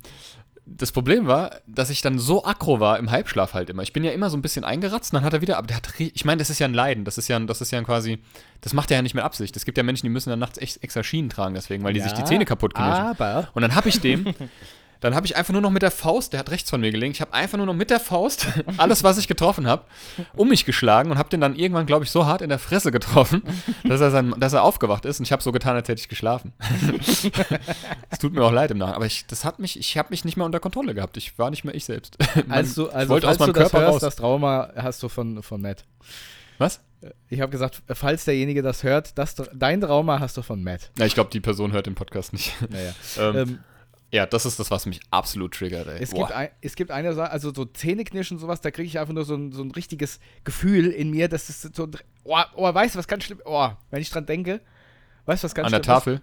das Problem war, dass ich dann so aggro war im Halbschlaf halt immer. Ich bin ja immer so ein bisschen eingeratzt, und dann hat er wieder, aber der hat, ich meine, das ist ja ein Leiden, das ist ja, ein- das ist ja quasi, das macht er ja nicht mit Absicht. Es gibt ja Menschen, die müssen dann nachts echt extra Schienen tragen deswegen, weil die sich die Ja, Zähne kaputt knirschen. Aber Und dann habe ich dem, dann habe ich einfach nur noch mit der Faust, der hat rechts von mir gelegen, ich habe einfach nur noch mit der Faust alles, was ich getroffen habe, um mich geschlagen und habe den dann irgendwann, glaube ich, so hart in der Fresse getroffen, dass er, sein, dass er aufgewacht ist und ich habe so getan, als hätte ich geschlafen. Es tut mir auch leid im Nachhinein, aber ich, das hat mich, ich habe mich nicht mehr unter Kontrolle gehabt. Ich war nicht mehr ich selbst. Man- als du, ich also wollte falls aus meinem du das Körper hörst, raus. das Trauma hast du von, von Matt. Was? Ich habe gesagt, falls derjenige das hört, das, dein Trauma hast du von Matt. Ja, ich glaube, die Person hört den Podcast nicht. Naja. ähm, Ähm, Ja, das ist das, was mich absolut triggert, ey. Es Boah. gibt, ein, es gibt eine Sache, also so Zähneknirschen und sowas, da kriege ich einfach nur so ein, so ein richtiges Gefühl in mir, dass es so, oh, oh, weißt du, was ganz schlimm, oh, wenn ich dran denke, weißt du, was ganz An der schlimm Tafel? ist?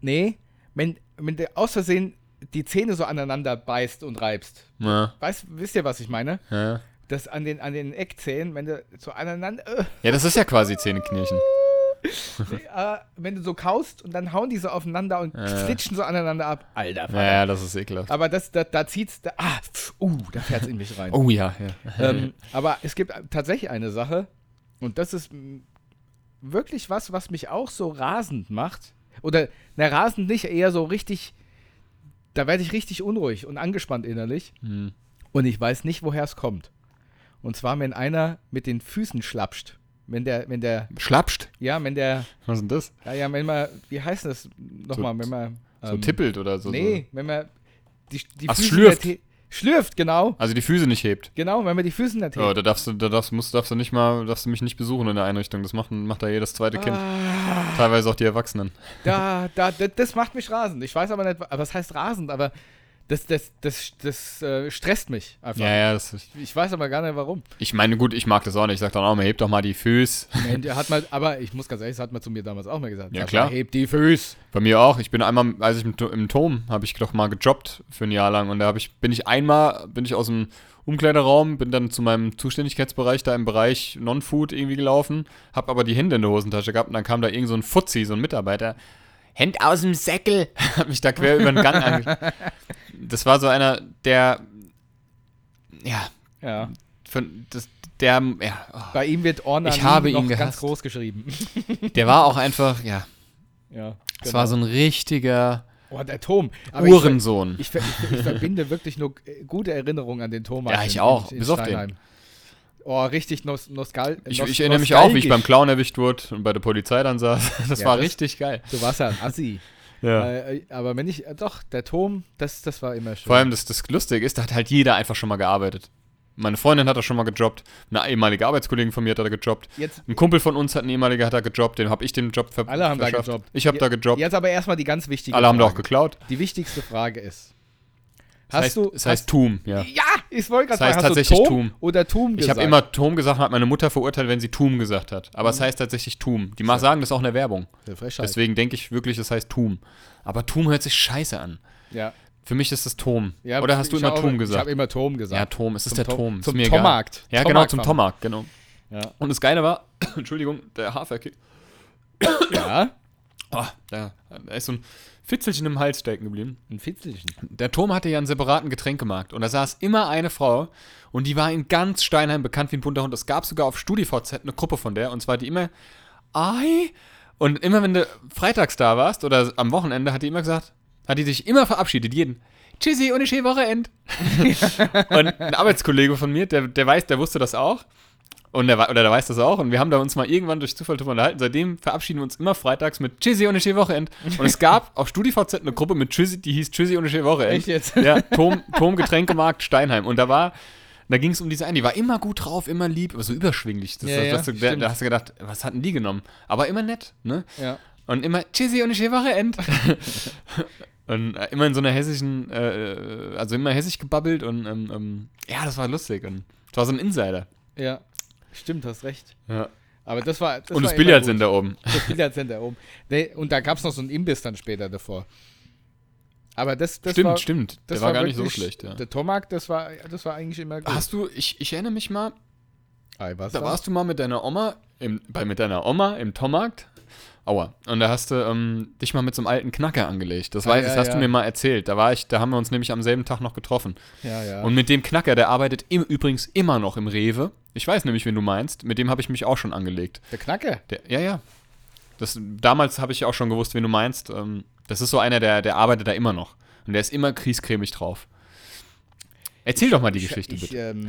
Nee, wenn, wenn du aus Versehen die Zähne so aneinander beißt und reibst. Ja, Weißt, wisst ihr, was ich meine? ja. Das an den, an den Eckzähnen, wenn du so aneinander, äh, ja, das ist ja quasi Zähneknirschen. äh, wenn du so kaust und dann hauen die so aufeinander und flitschen so aneinander ab. Alter, Vater. Ja, das ist ekelhaft. Aber das, da, da zieht's, da, ah, uh, da fährt's in mich rein. Oh ja, ja. ähm, aber es gibt tatsächlich eine Sache, und das ist wirklich was, was mich auch so rasend macht. Oder, na, rasend nicht, eher so richtig, da werde ich richtig unruhig und angespannt innerlich. Hm. Und ich weiß nicht, woher es kommt. Und zwar, wenn einer mit den Füßen schlapscht. Wenn der, wenn der, Schlapscht? ja, wenn der, Was ist denn das? ja, ja, wenn man, wie heißt das nochmal, So- wenn man, So ähm, tippelt oder so. nee, wenn man die, die Ach, Füße schlürft. Schlürft, genau. So. Also die Füße nicht hebt. Genau, wenn man die Füße in der Oh, da darfst du, da darfst, musst, darfst du nicht mal, darfst du mich nicht besuchen in der Einrichtung. Das macht, macht da jedes zweite Kind. Ah, Teilweise auch die Erwachsenen. da, da, das, macht mich rasend. Ich weiß aber nicht, wa- was heißt rasend, aber das, das, das, das äh, stresst mich einfach. Ja, ja, das ist, Ich weiß aber gar nicht warum. Ich meine, gut, ich mag das auch nicht. Ich sag dann auch mal, heb doch mal die Füße. Der hat mal, aber ich muss ganz ehrlich, das hat man zu mir damals auch mal gesagt. Ja, klar. Heb die Füße. Bei mir auch. Ich bin einmal, als ich im, im Turm, habe ich doch mal gejobbt für ein Jahr lang. Und da ich, bin ich einmal, bin ich aus dem Umkleideraum, bin dann zu meinem Zuständigkeitsbereich, da im Bereich Non-Food irgendwie gelaufen, hab aber die Hände in der Hosentasche gehabt und dann kam da irgend so ein Fuzzi, so ein Mitarbeiter. Hände aus dem Säckel! Hat mich da quer über den Gang ange... Das war so einer, der, ja, Ja. von, das, der, ja, oh, Bei ihm wird Orna Ich habe ihn ganz groß geschrieben. der war auch einfach, ja, ja. es war so ein richtiger Oh, der Tom. Aber Uhrensohn. Ich, ich, ich verbinde wirklich nur gute Erinnerungen an den Thomas. Ja, ich in- auch. In, in Bis auf den. Oh, richtig nos nostal Ich, nos ich erinnere mich auch, wie ich beim. Clown erwischt wurde und bei der Polizei dann saß. Das Ja, war das- richtig geil. Du warst ja ein Assi. Ja. Äh, äh, aber wenn ich, äh, doch, der Tom, das, das war immer schön. Vor allem, das, das Lustige ist, da hat halt jeder einfach schon mal gearbeitet. Meine Freundin hat da schon mal gejobbt. Eine ehemalige Arbeitskollegin von mir hat da gejobbt. jetzt, Ein Kumpel von uns hat einen ehemaliger hat da gejobbt. Den habe ich den Job ver alle haben da verschafft. gejobbt. Ich habe da gejobbt. Jetzt aber erstmal die ganz wichtige Alle haben da auch Frage. geklaut. Die wichtigste Frage ist, hast heißt, du, es heißt Tum, ja. ja, ich wollte gerade Das heißt sagen, hast tatsächlich du Tum. Tom oder Tum Ich gesagt? habe immer Tom gesagt und hat meine Mutter verurteilt, wenn sie Tum gesagt hat. Aber es Mhm. heißt tatsächlich Tum. Die mal sagen das auch in der Werbung. Frechheit. Deswegen denke ich wirklich, es heißt Tum. Aber Tum hört sich scheiße an. ja. Für mich ist es Tom. Ja, Oder hast du ich immer auch- Tum Ich gesagt? habe immer Tom gesagt. Ja, Tom, es ist Zum der Tom- Tom. Ist zum. Tommarkt. Ja, genau, zum. Tommarkt, genau. Ja. Und das Geile war, Entschuldigung, der Haferkick. ja, Oh, da, da ist so ein Fitzelchen im Hals stecken geblieben. ein Fitzelchen. Der Tom hatte ja einen separaten Getränkemarkt und da saß immer eine Frau und die war in ganz Steinheim bekannt wie ein bunter Hund. Es gab sogar auf StudiVZ eine Gruppe von der und zwar die immer Ei und immer wenn du freitags da warst oder am Wochenende hat die immer gesagt, hat die sich immer verabschiedet, jeden. Tschüssi und eine schöne Wochenend. und ein Arbeitskollege von mir, der, der weiß, der wusste das auch. Und der, oder der weiß das auch. Und wir haben da uns mal irgendwann durch Zufall drüber unterhalten. Seitdem verabschieden wir uns immer freitags mit Tschüssi und schöne Wochenend. Und es gab auf StudiVZ eine Gruppe mit Tschüssi, die hieß Tschüssi und schöne Wochenend. Echt jetzt? Ja, Tom, Tom Getränkemarkt Steinheim. Und da war, da ging es um diese eine, die war immer gut drauf, immer lieb, aber so überschwinglich. Das, Ja, das, ja, das, da, stimmt. da hast du gedacht, was hatten die genommen? Aber immer nett, ne? Ja. Und immer Tschüssi und eine schöne Wochenend. und äh, immer in so einer hessischen, äh, also immer hessisch gebabbelt und ähm, ähm, ja, das war lustig. Und das war so ein Insider. Ja. Stimmt, hast recht. Ja. Aber das war. Das und das gut. oben. Das Billardcenter oben. Und da gab es noch so einen Imbiss dann später davor. Aber das, das stimmt, war, stimmt. Das Der war, gar nicht so schlecht, ja. Der Tomak, das war, das war eigentlich immer gut. Hast du, ich, ich erinnere mich mal, was Da war? warst du mal mit deiner Oma, im, bei, mit deiner Oma im Tommarkt. Aua. Und da hast du ähm, dich mal mit so einem alten Knacker angelegt. Das, Ah, weiß, ja, das hast ja. du mir mal erzählt. Da war ich, da haben wir uns nämlich am selben Tag noch getroffen. Ja, ja. Und mit dem Knacker, der arbeitet im, übrigens immer noch im Rewe. Ich weiß nämlich, wen du meinst. Mit dem habe ich mich auch schon angelegt. der Knacker. Der, ja, ja. Das, damals habe ich auch schon gewusst, wen du meinst. Ähm, das ist so einer, der, der arbeitet da immer noch. Und der ist immer kriescremig drauf. Erzähl doch mal die ich, Geschichte, ich, bitte. Ähm,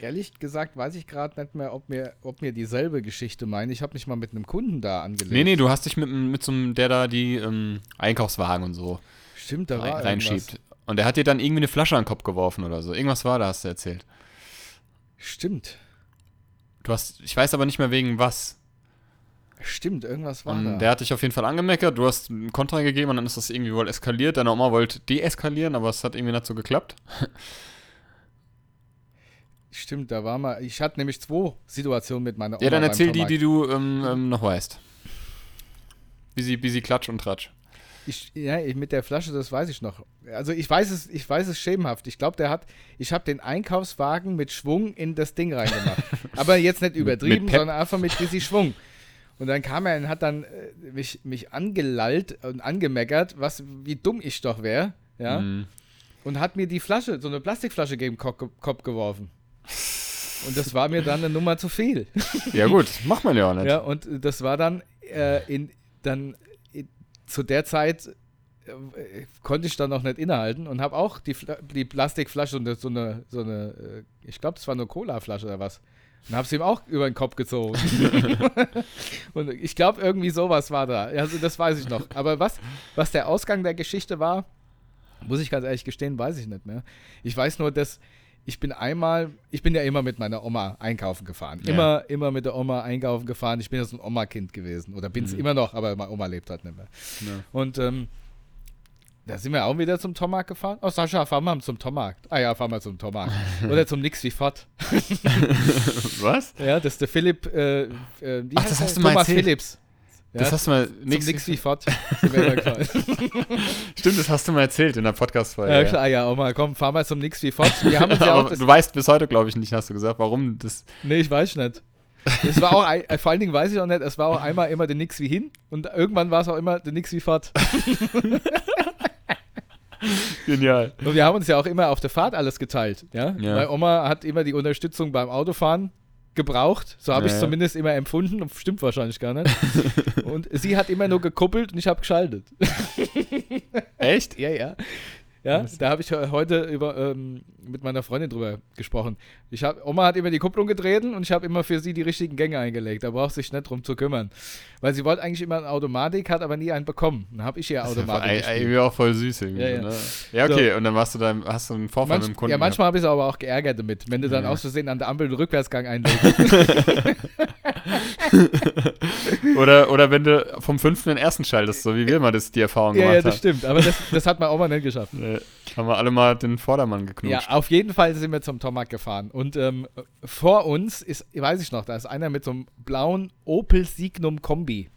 ehrlich gesagt weiß ich gerade nicht mehr, ob mir, ob mir dieselbe Geschichte meine. Ich habe mich mal mit einem Kunden da angelegt. Nee, nee, du hast dich mit, mit so einem, der da die ähm, Einkaufswagen und so Stimmt, da war rein, irgendwas. reinschiebt. Und der hat dir dann irgendwie eine Flasche an den Kopf geworfen oder so. Irgendwas war da, hast du erzählt. Stimmt. Du hast, ich weiß aber nicht mehr wegen was. Stimmt, irgendwas war Und da. der hat dich auf jeden Fall angemeckert, du hast einen Kontra gegeben und dann ist das irgendwie wohl eskaliert. Deine Oma wollte deeskalieren, aber es hat irgendwie nicht so geklappt. Stimmt, da war mal. Ich hatte nämlich zwei Situationen mit meiner Oma. Ja, dann erzähl die, die du ähm, ähm, noch weißt. Wie sie, wie sie klatsch und tratsch. Ich, ja, ich, mit der Flasche, das weiß ich noch. Also ich weiß es, ich weiß es schemenhaft. Ich glaube, der hat, ich habe den Einkaufswagen mit Schwung in das Ding reingemacht. Aber jetzt nicht übertrieben, sondern einfach mit bisschen Schwung. Und dann kam er und hat dann äh, mich, mich angelallt und angemeckert, was, wie dumm ich doch wäre, ja, Mhm. und hat mir die Flasche, so eine Plastikflasche gegen den Kopf geworfen. Und das war mir dann eine Nummer zu viel. Ja, gut, macht man ja auch nicht. Ja, und das war dann äh, in dann in, zu der Zeit äh, konnte ich dann noch nicht innehalten und habe auch die, Fla die Plastikflasche und so eine so eine äh, ich glaube, das war eine Cola-Flasche oder was. Und habe sie ihm auch über den Kopf gezogen. und ich glaube, irgendwie sowas war da. Also das weiß ich noch. Aber was, was der Ausgang der Geschichte war, muss ich ganz ehrlich gestehen, weiß ich nicht mehr. Ich weiß nur, dass ich bin einmal, ich bin ja immer mit meiner Oma einkaufen gefahren. Ja. Immer, immer mit der Oma einkaufen gefahren. Ich bin ja so ein Oma-Kind gewesen. Oder bin es Mhm. immer noch, aber meine Oma lebt halt nicht mehr. Ja. Und ähm, da sind wir auch wieder zum Tommarkt gefahren. Oh, Sascha, fahren wir zum Tommarkt. Ah ja, fahren wir zum Tommarkt. Oder zum Nix wie Fort. Was? Ja, das ist der Philipp, äh, äh, Ach, das der? hast du mal Thomas erzählt. Phillips. Das hast du mal nix, Nix wie Fort. Stimmt, das hast du mal erzählt in der Podcast-Folge. ja, klar, ja, Oma, komm, fahr mal zum Nix wie Fort. Wir haben uns ja auch du weißt bis heute, glaube ich, nicht, hast du gesagt, warum das. Nee, ich weiß nicht. Es war auch, ein- äh, vor allen Dingen weiß ich auch nicht, es war auch einmal immer der Nix wie hin und irgendwann war es auch immer der Nix wie fort. Genial. Und wir haben uns ja auch immer auf der Fahrt alles geteilt. Ja? Ja. Meine Oma hat immer die Unterstützung beim Autofahren gebraucht. So habe ich es zumindest immer empfunden. Und Stimmt wahrscheinlich gar nicht. und sie hat immer nur gekuppelt und ich habe geschaltet. Echt? Ja, ja. Ja, da habe ich he- heute über, ähm, mit meiner Freundin drüber gesprochen. Ich hab, Oma hat immer die Kupplung getreten und ich habe immer für sie die richtigen Gänge eingelegt. Da braucht sie sich nicht drum zu kümmern. Weil sie wollte eigentlich immer eine Automatik, hat aber nie einen bekommen. Dann habe ich ihr Automatik Ey, gespielt. irgendwie auch voll süß irgendwie. Ja, ja. Ne? ja okay, und dann warst du da, hast du einen Vorfall Manch, mit dem Kunden. ja, manchmal habe ich es aber auch geärgert damit, wenn du dann Ja. aus Versehen an der Ampel den Rückwärtsgang einlegst. oder, oder wenn du vom fünften den ersten schaltest, so wie wir mal das die Erfahrung ja, ja, gemacht das haben. stimmt. Aber das, das hat meine Oma nicht geschafft. Äh, haben wir alle mal den Vordermann Ja, geknutscht. auf jeden Fall sind wir zum Tomac gefahren. Und ähm, vor uns ist, weiß ich noch, da ist einer mit so einem blauen Opel Signum Kombi.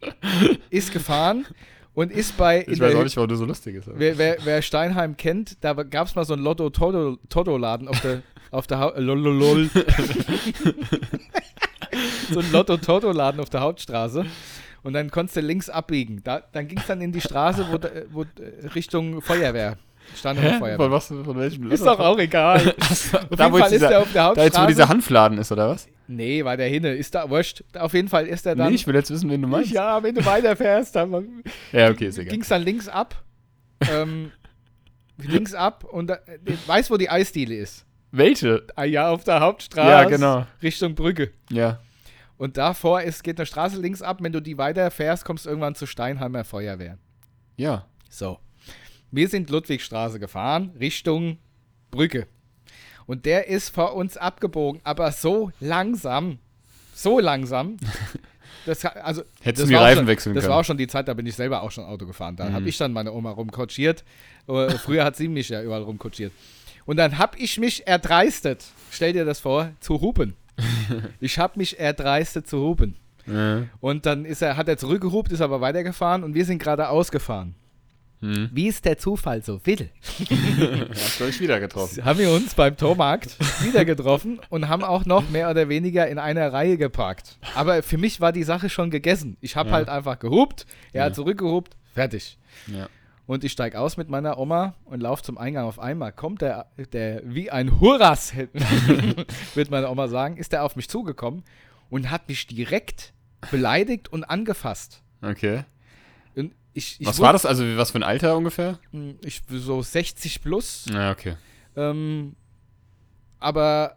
ist gefahren und ist bei. in ich weiß auch nicht, warum du so lustig ist. Wer, wer, wer Steinheim kennt, da gab es mal so einen Lotto-Toto-Laden auf der, auf der Hau- lololol. so einen Lotto-Toto-Laden auf der Hauptstraße. Und dann konntest du links abbiegen. Da, dann ging es dann in die Straße, wo, da- wo äh, Richtung Feuerwehr. Steinheimer Hä? Von, Feuerwehr. was, von welchem Ist doch auch egal. Auf da, jeden Fall jetzt ist dieser, er auf der da Hauptstraße. jetzt, wo dieser Hanfladen ist, oder was? nee, war der hinne. Ist da wurscht. Auf jeden Fall ist er dann. nee, ich will jetzt wissen, wen du meinst. ja, wenn du weiterfährst, dann Ja, okay, ist egal. ging es dann links ab. ähm, links ab und da, äh, weiß, wo die Eisdiele ist. Welche? Ah ja, auf der Hauptstraße. Ja, genau. Richtung Brücke. Ja. Und davor ist, geht eine Straße links ab. Wenn du die weiterfährst, kommst du irgendwann zur Steinheimer Feuerwehr. Ja. So. Wir sind Ludwigstraße gefahren, Richtung Brücke. Und der ist vor uns abgebogen, aber so langsam. So langsam. Das, also, Hättest das du die Reifen schon, wechseln Das können. war auch schon die Zeit, da bin ich selber auch schon Auto gefahren. Da Mhm. habe ich dann meine Oma rumkutschiert. Äh, Früher hat sie mich ja überall rumkutschiert. Und dann habe ich mich erdreistet, stell dir das vor, zu hupen. ich habe mich erdreistet zu hupen. Ja. Und dann ist er, hat er zurückgehupt, ist aber weitergefahren und wir sind geradeaus gefahren. Hm. Wie ist der Zufall so will? Hast du euch wieder getroffen. Haben wir uns beim Tormarkt wieder getroffen und haben auch noch mehr oder weniger in einer Reihe geparkt. Aber für mich war die Sache schon gegessen. Ich habe Ja. halt einfach gehupt, er Ja. hat zurückgehupt, fertig. Ja. Und ich steige aus mit meiner Oma und laufe zum Eingang. Auf einmal kommt der, der wie ein Hurras, wird meine Oma sagen, ist der auf mich zugekommen und hat mich direkt beleidigt und angefasst. Okay. Und ich, ich was wus- war das? Also, was für ein Alter ungefähr? Ich, so 60 plus. Ja, okay. Ähm, aber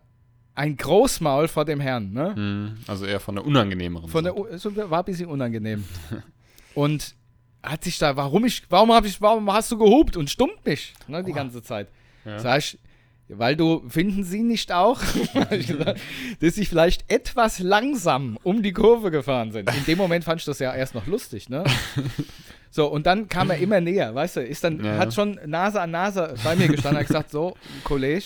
ein Großmaul vor dem Herrn, ne? Hm. Also eher von der unangenehmeren Von der, Seite. U- so, war ein bisschen unangenehm. Und hat sich da, warum ich, warum habe ich, warum hast du gehupt und stummt mich, ne, die Oh. ganze Zeit. Ja. Sag ich, weil du, finden Sie nicht auch, dass sie vielleicht etwas langsam um die Kurve gefahren sind. In dem Moment fand ich das ja erst noch lustig, ne? So, und dann kam er immer näher, weißt du, ist dann, Ja. hat schon Nase an Nase bei mir gestanden, hat gesagt, so, Kollege,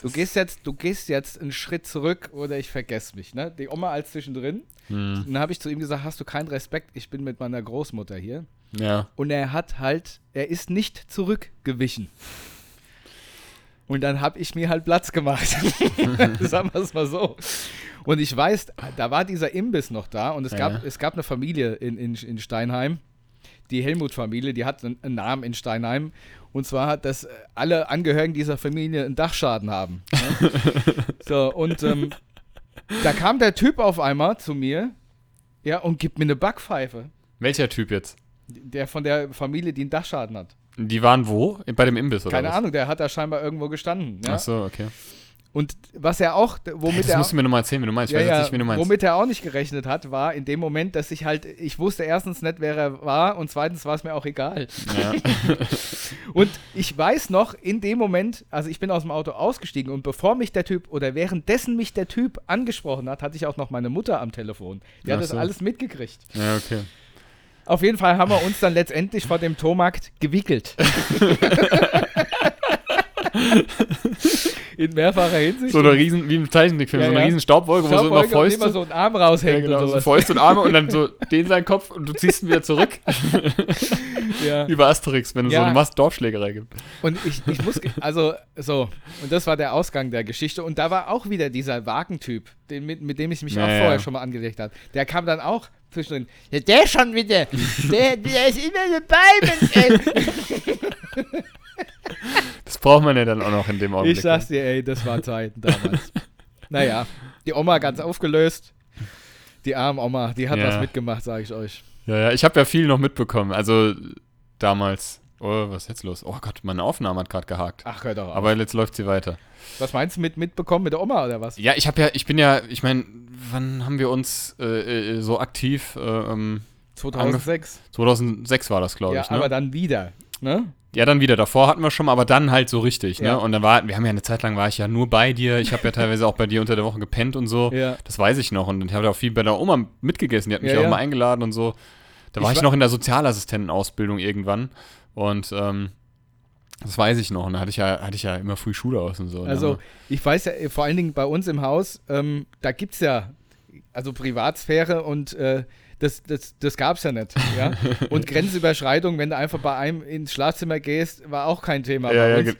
du gehst jetzt, du gehst jetzt einen Schritt zurück oder ich vergesse mich, ne? Die Oma als zwischendrin. Hm. Und dann habe ich zu ihm gesagt, hast du keinen Respekt, ich bin mit meiner Großmutter hier. Ja. Und er hat halt, er ist nicht zurückgewichen. Und dann habe ich mir halt Platz gemacht. Sagen wir es mal so. Und ich weiß, da war dieser Imbiss noch da und es, Ja. gab, es gab eine Familie in, in, in Steinheim, die Helmut-Familie, die hat einen, einen Namen in Steinheim. Und zwar hat das alle Angehörigen dieser Familie einen Dachschaden haben. Ne? so, und ähm, da kam der Typ auf einmal zu mir, ja, und gibt mir eine Backpfeife. Welcher Typ jetzt? Der von der Familie, die einen Dachschaden hat. Die waren wo? Bei dem Imbiss oder Keine was? Ahnung, der hat da scheinbar irgendwo gestanden. Ja? Ach so, okay. Und was er auch, womit das er, musst du mir nochmal erzählen, wenn du meinst. Ich ja, weiß ja, nicht, wie du meinst. womit er auch nicht gerechnet hat, war in dem Moment, dass ich halt, ich wusste erstens nicht, wer er war und zweitens war es mir auch egal. Ja. Und ich weiß noch, in dem Moment, also ich bin aus dem Auto ausgestiegen und bevor mich der Typ oder währenddessen mich der Typ angesprochen hat, hatte ich auch noch meine Mutter am Telefon. Die hat Ach das so. alles mitgekriegt. ja, okay. Auf jeden Fall haben wir uns dann letztendlich vor dem Tomarkt gewickelt. in mehrfacher Hinsicht. So eine riesen, wie im Zeichentrickfilm, Ja, so eine ja. riesen Staubwolke, wo so immer Staubwolke und Fäuste, immer so ein Arm raushängt ja, genau, und so. Fäuste und Arme und dann so den sein Kopf und du ziehst ihn wieder zurück. Ja. Über Asterix, wenn es so eine Mass Dorfschlägerei gibt. Und ich, ich muss, also so, und das war der Ausgang der Geschichte. Und da war auch wieder dieser Wagentyp, den, mit, mit dem ich mich auch vorher schon mal angelegt habe. Der kam dann auch zwischendrin. Ja, der schon wieder. Der, der ist immer dabei. Das braucht man ja dann auch noch in dem Augenblick. ich sag's dir, ey, das war Zeiten damals. naja, die Oma ganz aufgelöst. Die arme Oma, die hat Ja. was mitgemacht, sage ich euch. Ja, ja, ich habe ja viel noch mitbekommen. Also damals. Oh, was ist jetzt los? Oh Gott, meine Aufnahme hat gerade gehakt. Ach, hör doch auf. Aber jetzt läuft sie weiter. was meinst du mit mitbekommen mit der Oma oder was? Ja, ich habe ja, ich bin ja, ich meine, wann haben wir uns äh, äh, so aktiv? Äh, ähm, 2006. 2006 war das, glaube Ja, ich. Ne? aber dann wieder. Ne? Ja, dann wieder. Davor hatten wir schon mal, aber dann halt so richtig. Ja. Ne? Und dann war, wir haben ja eine Zeit lang war ich ja nur bei dir. Ich habe ja teilweise auch bei dir unter der Woche gepennt und so. Ja. Das weiß ich noch. Und ich habe auch viel bei der Oma mitgegessen. Die hat mich Ja, auch ja. mal eingeladen und so. Da war Ich noch in der Sozialassistentenausbildung irgendwann. Und ähm, das weiß ich noch. Und da hatte ich ja, hatte ich ja immer früh Schule aus und so. ne? Also, ich weiß ja, vor allen Dingen bei uns im Haus, ähm, da gibt es ja, also Privatsphäre und äh, das, das, das gab es ja nicht. Ja? Und Grenzüberschreitung, wenn du einfach bei einem ins Schlafzimmer gehst, war auch kein Thema ja, bei ja, uns.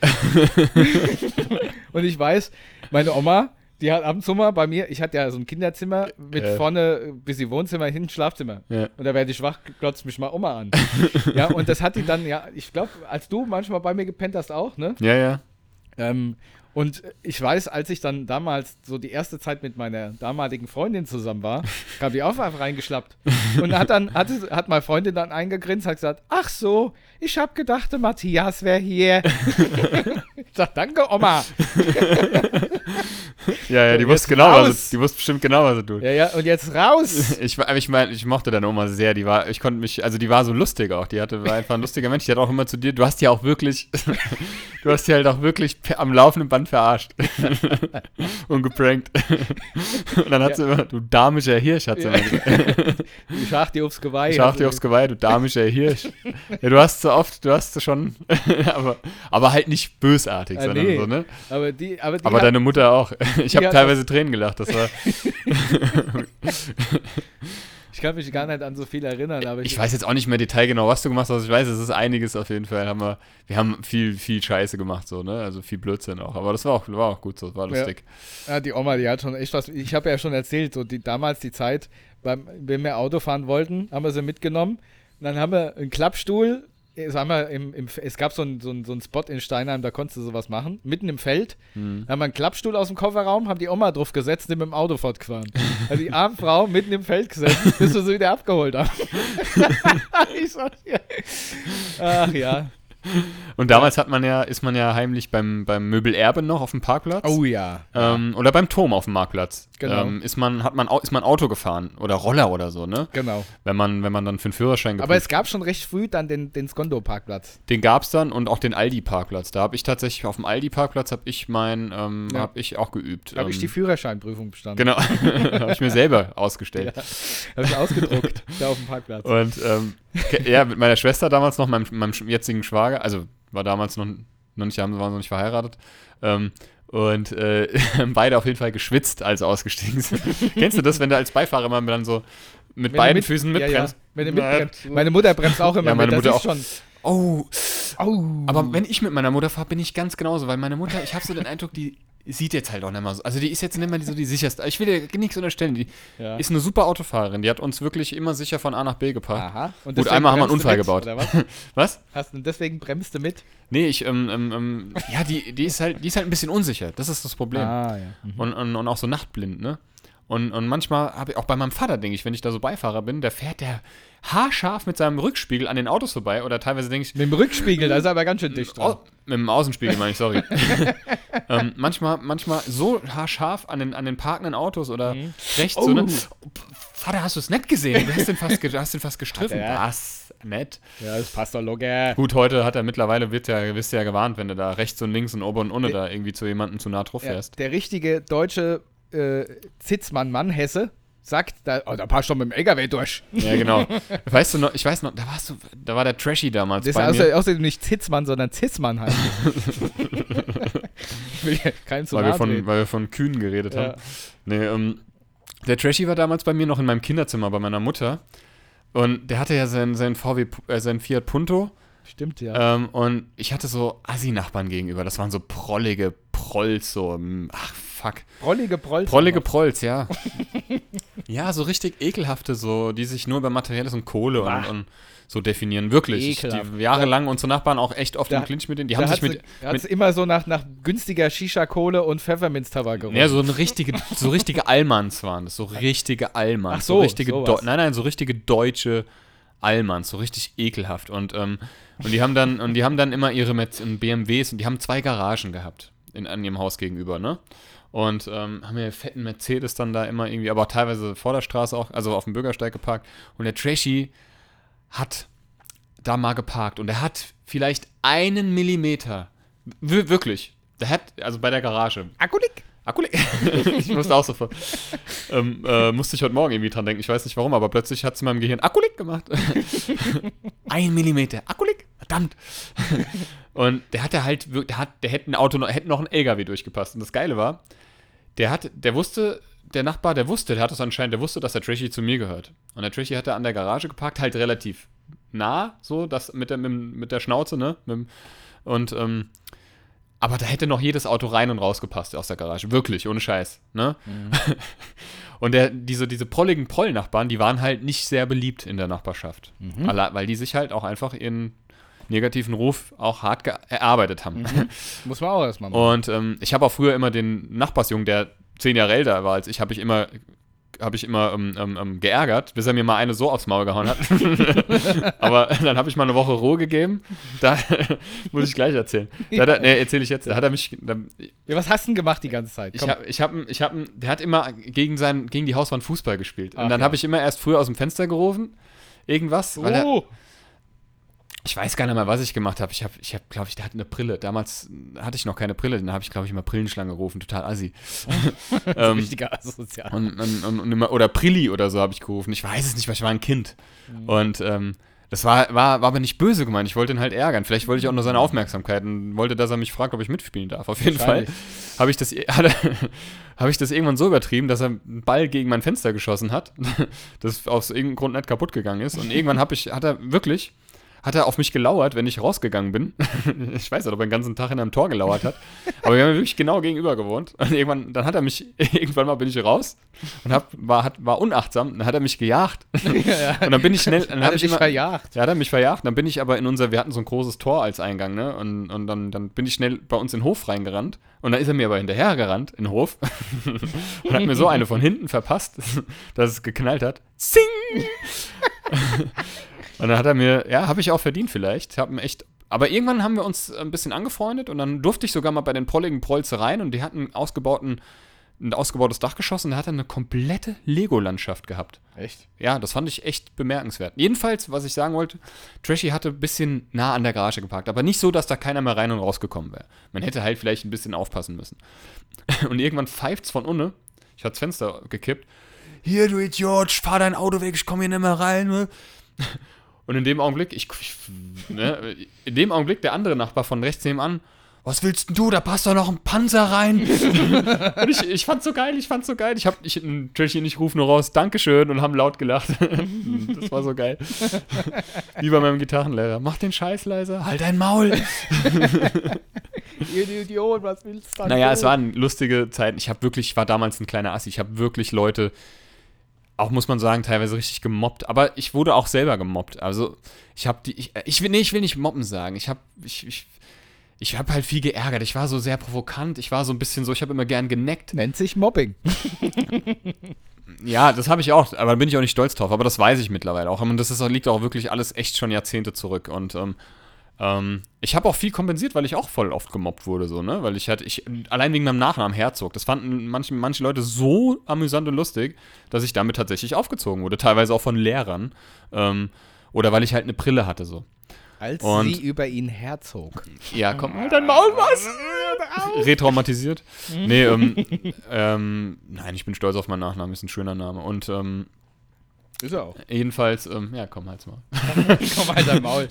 ge- Und ich weiß, meine Oma, die hat ab und zu mal bei mir, ich hatte ja so ein Kinderzimmer mit Ja. vorne äh, bis die Wohnzimmer, hinten Schlafzimmer. ja. Und da werde ich wach, glotzt mich mal Oma an. ja, und das hat die dann, ja, ich glaube, als du manchmal bei mir gepennt hast auch, ne? ja, ja. Ähm, und ich weiß, als ich dann damals so die erste Zeit mit meiner damaligen Freundin zusammen war, kam die auch einfach reingeschlappt. Und hat dann, hat, hat meine Freundin dann eingegrinst, hat gesagt, ach so, ich hab gedacht, der Matthias wäre hier. ich sag, danke, Oma. Ja, ja, die wusste genau, was sie, die wusste bestimmt genau, was sie tut. Ja, ja, und jetzt raus. Ich, war- ich meine, ich mochte deine Oma sehr. Die war, ich konnte mich, also die war so lustig auch. Die hatte, war einfach ein lustiger Mensch. Die hat auch immer zu dir, du hast die auch wirklich, du hast die halt auch wirklich am laufenden Band verarscht. Und geprankt. Und dann hat Ja. sie immer, du damischer Hirsch, hat sie Ja. immer gesagt. Ich schach dir aufs Geweih. Schach dir aufs Geweih, du damischer Hirsch. Ja, du hast so oft, du hast so schon, aber, aber halt nicht bösartig, Ah, sondern nee. so, ne? Aber die, aber die Aber deine Mutter auch. Ich habe teilweise Tränen gelacht. Das war, ich kann mich gar nicht an so viel erinnern, aber Ich weiß jetzt auch nicht mehr detailgenau, was du gemacht hast. Ich weiß, es ist einiges auf jeden Fall. Haben wir, wir haben viel, viel Scheiße gemacht, so, ne? Also viel Blödsinn auch. Aber das war auch, war auch gut so, war Ja. lustig. Ja, die Oma, die hat schon echt was. Ich habe ja schon erzählt, so die, damals die Zeit, beim, wenn wir Auto fahren wollten, haben wir sie mitgenommen. Und dann haben wir einen Klappstuhl. Äh, Sagen wir, im, im, es gab so einen so so einen Spot in Steinheim, da konntest du sowas machen. Mitten im Feld. Hm. Da haben wir einen Klappstuhl aus dem Kofferraum, haben die Oma drauf gesetzt und mit dem Auto fortgefahren. Also die arme Frau mitten im Feld gesessen, bis wir sie wieder abgeholt haben. ich sag dir. Ach ja. Und damals hat man ja, ist man ja heimlich beim, beim Möbelerbe noch auf dem Parkplatz. Oh ja. Ähm, oder beim Turm auf dem Marktplatz. Genau. Ähm, ist man, hat man, ist man Auto gefahren oder Roller oder so, ne? Genau. Wenn man, wenn man dann für einen Führerschein Aber es gab schon recht früh dann den, den Skondo-Parkplatz. Den gab's dann und auch den Aldi-Parkplatz. Da habe ich tatsächlich auf dem Aldi-Parkplatz habe ich mein, ähm, Ja. habe ich auch geübt. Da habe ich ähm, die Führerscheinprüfung bestanden. Genau, habe ich mir selber ausgestellt. Habe ich ausgedruckt, da auf dem Parkplatz. Und ähm, ja, mit meiner Schwester damals noch, meinem, meinem jetzigen Schwager, also war damals noch, noch nicht, haben, waren noch nicht verheiratet. Ähm, und äh, beide auf jeden Fall geschwitzt, als ausgestiegen sind. Kennst du das, wenn du als Beifahrer immer dann so mit Wenn beiden mit- Füßen Ja, ja. mitbremst? Wenn du Na, mitbremst. Meine Mutter bremst auch immer Ja, meine mit. Mutter ist schon. Oh, Au. aber wenn ich mit meiner Mutter fahre, bin ich ganz genauso, weil meine Mutter, ich habe so den Eindruck, die sieht jetzt halt auch nicht mehr so. Also die ist jetzt nicht mehr so die sicherste. Ich will ihr nichts unterstellen. Die Ja. ist eine super Autofahrerin. Die hat uns wirklich immer sicher von A nach B gebracht. Aha. Und Gut, einmal haben wir einen Unfall mit, gebaut. Was? Was? Hast du, deswegen bremst du mit? Nee, ich, ähm, ähm, ähm, ja, die, die ist halt, die ist halt ein bisschen unsicher. Das ist das Problem. Ah, ja. Mhm. Und, und, und auch so nachtblind, ne? Und, und manchmal habe ich, auch bei meinem Vater, denke ich, wenn ich da so Beifahrer bin, der fährt der haarscharf mit seinem Rückspiegel an den Autos vorbei. Oder teilweise denke ich, Mit dem Rückspiegel, da ist er aber ganz schön dicht dran. Mit dem Außenspiegel meine ich, sorry. ähm, manchmal, manchmal so haarscharf an den, an den parkenden Autos oder rechts so, ne? Oh. Vater, hast du es nett gesehen? Du hast den fast, hast den fast gestriffen. Was? Nett. Ja, das passt doch locker. Gut, heute hat er mittlerweile, wird ja, wirst du ja gewarnt, wenn du da rechts und links und oben und unten da irgendwie zu jemandem zu nah drauf Ja, fährst. der richtige deutsche äh, Zitzmann-Mann, Hesse, sagt, da, oh, da passt schon mit dem LKW durch. Ja, genau. weißt du noch, ich weiß noch, da warst du, da war der Trashy damals Das ist bei mir. außer, außerdem nicht Zitzmann, sondern Zitzmann halt. Zu weil wir, von, weil wir von Kühen geredet Ja. haben. Nee, ähm, der Trashy war damals bei mir noch in meinem Kinderzimmer bei meiner Mutter. Und der hatte ja seinen, seinen VW, äh, seinen Fiat Punto. Stimmt, ja. Ähm, und ich hatte so Assi-Nachbarn gegenüber. Das waren so prollige Prolls, so, mm, ach fuck. Prollige Prolls. Prollige Prolls, ja. ja, so richtig ekelhafte, so, die sich nur über Materielles und Kohle und, und so definieren. Wirklich. Ich, die jahrelang unsere Nachbarn auch echt oft Da- im Clinch mit denen. Die haben sich mit, es mit immer so nach, nach günstiger Shisha-Kohle und Pfefferminztabak gerochen. Ja, so eine richtige, so richtige Allmanns waren das, so richtige Allmanns. Ach so, richtige sowas. Deu- nein, nein, so richtige deutsche Allmanns, so richtig ekelhaft. Und, ähm, und die haben dann, und die haben dann immer ihre Met BMWs und die haben zwei Garagen gehabt in, an ihrem Haus gegenüber, ne? Und ähm, haben ja fetten Mercedes dann da immer irgendwie, aber auch teilweise vor der Straße auch, also auf dem Bürgersteig geparkt. Und der Trashy hat da mal geparkt und er hat vielleicht einen Millimeter, wir- wirklich, der hat, also bei der Garage, Akkulik. Akkulik. ich musste auch sofort. Ähm, äh, musste ich heute Morgen irgendwie dran denken. Ich weiß nicht warum, aber plötzlich hat es in meinem Gehirn Akkulik gemacht. Ein Millimeter. Akkulik? Verdammt. Und der hatte halt, der, hat, der hätte ein Auto, noch- hätte noch ein LKW durchgepasst. Und das Geile war, der hat, der wusste, der Nachbar, der wusste, der hat es anscheinend, der wusste, dass der Trashy zu mir gehört. Und der Trashy hatte an der Garage geparkt, halt relativ nah, so, das mit der, mit, der Schnauze, ne? Und, ähm, aber da hätte noch jedes Auto rein und raus gepasst aus der Garage. Wirklich, ohne Scheiß. Ne? Und der, diese, diese prolligen Prollnachbarn, die waren halt nicht sehr beliebt in der Nachbarschaft. Alle, weil die sich halt auch einfach ihren negativen Ruf auch hart erarbeitet haben. Muss man auch erstmal machen. Und ähm, ich habe auch früher immer den Nachbarsjungen, der zehn Jahre älter war als ich, habe ich immer habe ich immer ähm, ähm, ähm, geärgert, bis er mir mal eine so aufs Maul gehauen hat. Aber dann habe ich mal eine Woche Ruhe gegeben. Da muss ich gleich erzählen. Da er, nee, erzähle ich jetzt. Da hat er mich. Da, Ja, was hast du denn gemacht die ganze Zeit? ich Komm. habe, ich habe, ich habe, der hat immer gegen sein, gegen die Hauswand Fußball gespielt. Und Ach dann ja. habe ich immer erst früher aus dem Fenster gerufen, irgendwas, weil er, oh, ich weiß gar nicht mehr, was ich gemacht habe. Ich habe, ich habe, glaube ich, der hat eine Brille. Damals hatte ich noch keine Brille, dann habe ich, glaube ich, immer Brillenschlange gerufen, total assi. ähm, richtiger Asozial. und, und, und, und immer, oder Prilli oder so habe ich gerufen. Ich weiß es nicht, weil ich war ein Kind. Und ähm, das war, war, war aber nicht böse gemeint. Ich wollte ihn halt ärgern. Vielleicht wollte ich auch nur seine Aufmerksamkeit und wollte, dass er mich fragt, ob ich mitspielen darf. Auf jeden Fall habe ich, das, habe ich das irgendwann so übertrieben, dass er einen Ball gegen mein Fenster geschossen hat, das aus irgendeinem Grund nicht kaputt gegangen ist. Und irgendwann habe ich, hat er wirklich, hat er auf mich gelauert, wenn ich rausgegangen bin. ich weiß nicht, ob er den ganzen Tag in einem Tor gelauert hat. Aber wir haben wirklich genau gegenüber gewohnt. Und irgendwann, dann hat er mich, irgendwann mal bin ich raus und hab, war, hat, war unachtsam. Dann hat er mich gejagt. Und dann bin ich schnell, dann Hat er ich dich immer, verjagt? ja, hat er mich verjagt. Dann bin ich aber in unser, wir hatten so ein großes Tor als Eingang, ne? Und, und dann, dann bin ich schnell bei uns in den Hof reingerannt. Und dann ist er mir aber hinterhergerannt in den Hof und hat mir so eine von hinten verpasst, dass es geknallt hat. Zing! Und dann hat er mir, ja, habe ich auch verdient vielleicht. Ihn echt aber irgendwann haben wir uns ein bisschen angefreundet und dann durfte ich sogar mal bei den Prolligen Prolzereien und die hatten ausgebauten, ein ausgebautes Dachgeschoss und da hat er eine komplette Lego-Landschaft gehabt. Echt? Ja, das fand ich echt bemerkenswert. Jedenfalls, was ich sagen wollte, Trashy hatte ein bisschen nah an der Garage geparkt, aber nicht so, dass da keiner mehr rein und rausgekommen wäre. Man hätte halt vielleicht ein bisschen aufpassen müssen. Und irgendwann pfeift's von unten. Ich hatte das Fenster gekippt. Hier, du Idiot, fahr dein Auto weg, ich komme hier nicht mehr rein. Ne? Und in dem Augenblick, ich, ich ne, in dem Augenblick der andere Nachbar von rechts nebenan, was willst denn du? Da passt doch noch ein Panzer rein. und ich, ich fand's so geil, ich fand's so geil. Ich hab ich, natürlich nicht ruf nur raus, Dankeschön und haben laut gelacht. das war so geil. Wie bei meinem Gitarrenlehrer. Mach den Scheiß leiser, halt dein Maul. Ihr Idiot, was willst du? Naja, es waren lustige Zeiten. Ich habe wirklich, ich war damals ein kleiner Assi. Ich habe wirklich Leute, auch muss man sagen, teilweise richtig gemobbt. Aber ich wurde auch selber gemobbt. Also ich habe die, ich, ich will, nee, ich will nicht mobben sagen. Ich habe, ich, ich, ich habe halt viel geärgert. Ich war so sehr provokant. Ich war so ein bisschen so, ich habe immer gern geneckt. Nennt sich Mobbing. Ja, das habe ich auch, aber da bin ich auch nicht stolz drauf. Aber das weiß ich mittlerweile auch. Und das ist, liegt auch wirklich alles echt schon Jahrzehnte zurück. Und ähm, ähm, ich habe auch viel kompensiert, weil ich auch voll oft gemobbt wurde, so, ne? Weil ich halt, ich, allein wegen meinem Nachnamen Herzog, das fanden manche, manche Leute so amüsant und lustig, dass ich damit tatsächlich aufgezogen wurde. Teilweise auch von Lehrern. Ähm, oder weil ich halt eine Brille hatte, so. Als Und- sie über ihn herzog. Ja, komm, halt dein Maul, was? Retraumatisiert. Nee, ähm, ähm, nein, ich bin stolz auf meinen Nachnamen, ist ein schöner Name. Und ähm, Ist er auch. jedenfalls, ähm, ja, komm, halt's mal. Komm halt dein Maul.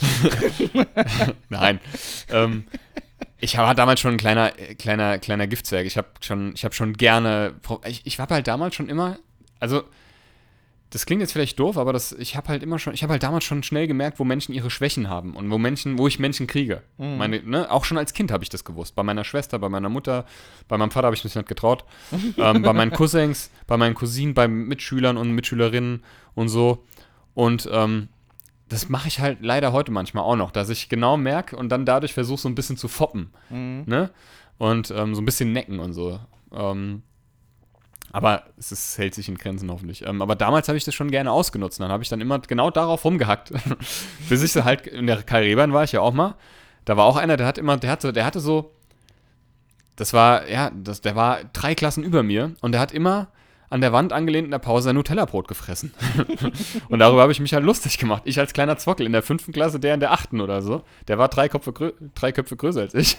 Nein. ähm, ich war damals schon ein kleiner, kleiner, kleiner Giftzwerg. Ich habe schon, ich habe schon gerne, ich, ich habe halt damals schon immer, also das klingt jetzt vielleicht doof, aber das, ich habe halt immer schon, ich habe halt damals schon schnell gemerkt, wo Menschen ihre Schwächen haben und wo Menschen, wo ich Menschen kriege. Meine, ne, auch schon als Kind habe ich das gewusst. Bei meiner Schwester, bei meiner Mutter, bei meinem Vater habe ich mich nicht getraut. ähm, bei meinen Cousins, bei meinen Cousinen, bei Mitschülern und Mitschülerinnen und so. Und ähm, das mache ich halt leider heute manchmal auch noch, dass ich genau merke und dann dadurch versuche, so ein bisschen zu foppen. Ne? Und ähm, so ein bisschen necken und so. Ähm, aber es ist, hält sich in Grenzen hoffentlich. Ähm, aber damals habe ich das schon gerne ausgenutzt. Dann habe ich dann immer genau darauf rumgehackt. Bis ich halt, in der Kai Rebern war ich ja auch mal. Da war auch einer, der hat immer, der hatte, der hatte so, das war, ja, das, der war drei Klassen über mir und der hat immer an der Wand angelehnt in der Pause ein Nutella-Brot gefressen. und darüber habe ich mich halt lustig gemacht. Ich als kleiner Zwockel in der fünften Klasse, der in der achten oder so. Der war drei Köpfe, drei Köpfe größer als ich.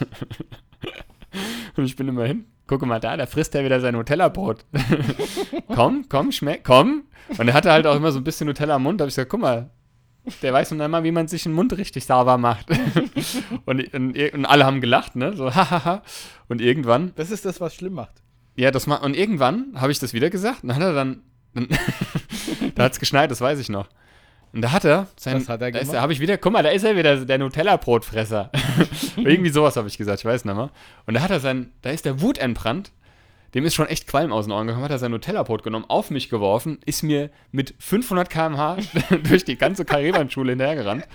und ich bin immer hin. Gucke mal da, da frisst er wieder sein Nutella-Brot. komm, komm, schmeck, komm. Und er hatte halt auch immer so ein bisschen Nutella im Mund. Da habe ich gesagt, guck mal, der weiß nun einmal, wie man sich den Mund richtig sauber macht. und, und, und alle haben gelacht, ne? So, hahaha. Und irgendwann Das ist das, was schlimm macht. ja, das ma und irgendwann habe ich das wieder gesagt und dann hat er dann, dann da hat es geschneit, das weiß ich noch. Und da hat er sein, Was hat er da ist, gemacht? da habe ich wieder, guck mal, da ist er wieder, der Nutella-Brotfresser. Irgendwie sowas habe ich gesagt, ich weiß nicht mehr. Und da hat er sein, da ist der Wut entbrannt, dem ist schon echt Qualm aus den Ohren gekommen, hat er sein Nutella-Brot genommen, auf mich geworfen, ist mir mit 500 km/h durch die ganze Karibandschule hinterhergerannt.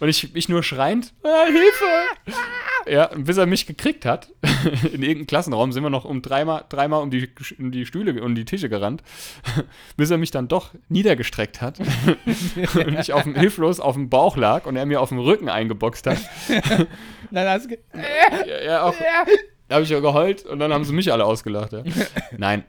Und ich, ich nur schreiend, ah, Hilfe! Ja, bis er mich gekriegt hat, in irgendeinem Klassenraum sind wir noch um dreimal, dreimal um, die, um die Stühle, um die Tische gerannt, bis er mich dann doch niedergestreckt hat und ich auf dem, hilflos auf dem Bauch lag und er mir auf dem Rücken eingeboxt hat. Nein, das ge- Ja, ja, auch, da habe ich ja geheult und dann haben sie mich alle ausgelacht. Ja. Nein,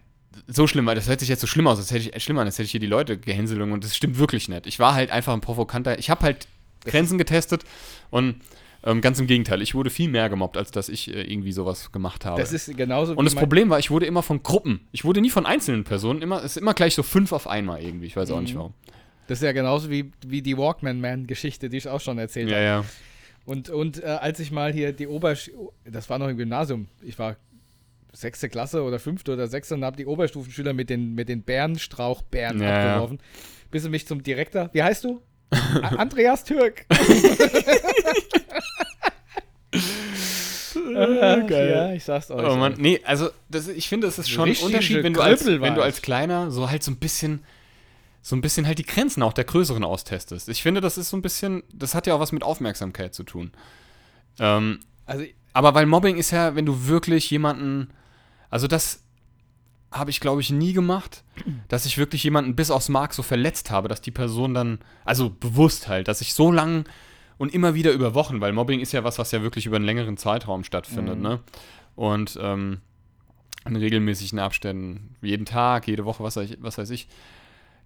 so schlimm, das hört sich jetzt so schlimm aus, das hätte ich, schlimm an, als hätte ich hier die Leute gehänselt und das stimmt wirklich nicht. Ich war halt einfach ein provokanter, ich habe halt Grenzen getestet und ähm, ganz im Gegenteil, ich wurde viel mehr gemobbt, als dass ich äh, irgendwie sowas gemacht habe. das ist genauso und das Problem war, ich wurde immer von Gruppen. Ich wurde nie von einzelnen Personen, immer, es ist immer gleich so fünf auf einmal irgendwie. Ich weiß auch Mhm. nicht warum. Das ist ja genauso wie, wie die Walkman-Man-Geschichte, die ich auch schon erzählt Ja, habe. ja. Und, und äh, als ich mal hier die Obersch... Das war noch im Gymnasium. Ich war sechste Klasse oder fünfte oder sechste und habe die Oberstufenschüler mit den, mit den Bärenstrauchbären Ja, ja. abgeworfen. Bis sie mich zum Direktor... Wie heißt du? Andreas Türk. Ach, geil. Ja, ich sag's euch. Oh Mann, nee, also das, ich finde, es ist schon ein Unterschied, wenn du, als, wenn du als. Kleiner so halt so ein bisschen, so ein bisschen halt die Grenzen auch der Größeren austestest. Ich finde, das ist so ein bisschen, das hat ja auch was mit Aufmerksamkeit zu tun. Ähm, Also, aber weil Mobbing ist ja, wenn du wirklich jemanden, also das habe ich glaube ich nie gemacht, dass ich wirklich jemanden bis aufs Mark so verletzt habe, dass die Person dann, also bewusst halt, dass ich so lang und immer wieder über Wochen, weil Mobbing ist ja was, was ja wirklich über einen längeren Zeitraum stattfindet, Mhm. ne? Und ähm, in regelmäßigen Abständen, jeden Tag, jede Woche, was weiß ich. Was weiß ich.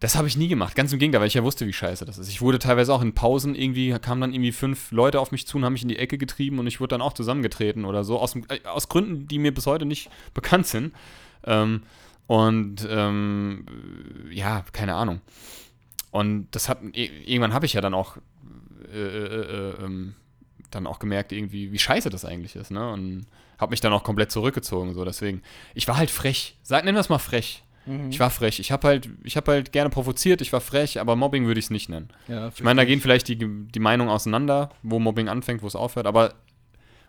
Das habe ich nie gemacht. Ganz im Gegenteil, weil ich ja wusste, wie scheiße das ist. Ich wurde teilweise auch in Pausen irgendwie, kamen dann irgendwie fünf Leute auf mich zu und haben mich in die Ecke getrieben und ich wurde dann auch zusammengetreten oder so. Aus, äh, aus Gründen, die mir bis heute nicht bekannt sind. Ähm, und ähm, ja, keine Ahnung. Und das hat, irgendwann habe ich ja dann auch, äh, äh, äh, ähm, dann auch gemerkt, irgendwie, wie scheiße das eigentlich ist, ne? Und habe mich dann auch komplett zurückgezogen, so. Deswegen, ich war halt frech. Sag, nenn das mal frech. Mhm. Ich war frech. Ich habe halt, ich habe halt gerne provoziert, ich war frech, aber Mobbing würde ich es nicht nennen. Ja, Ich meine, da gehen vielleicht die, die Meinungen auseinander, wo Mobbing anfängt, wo es aufhört, aber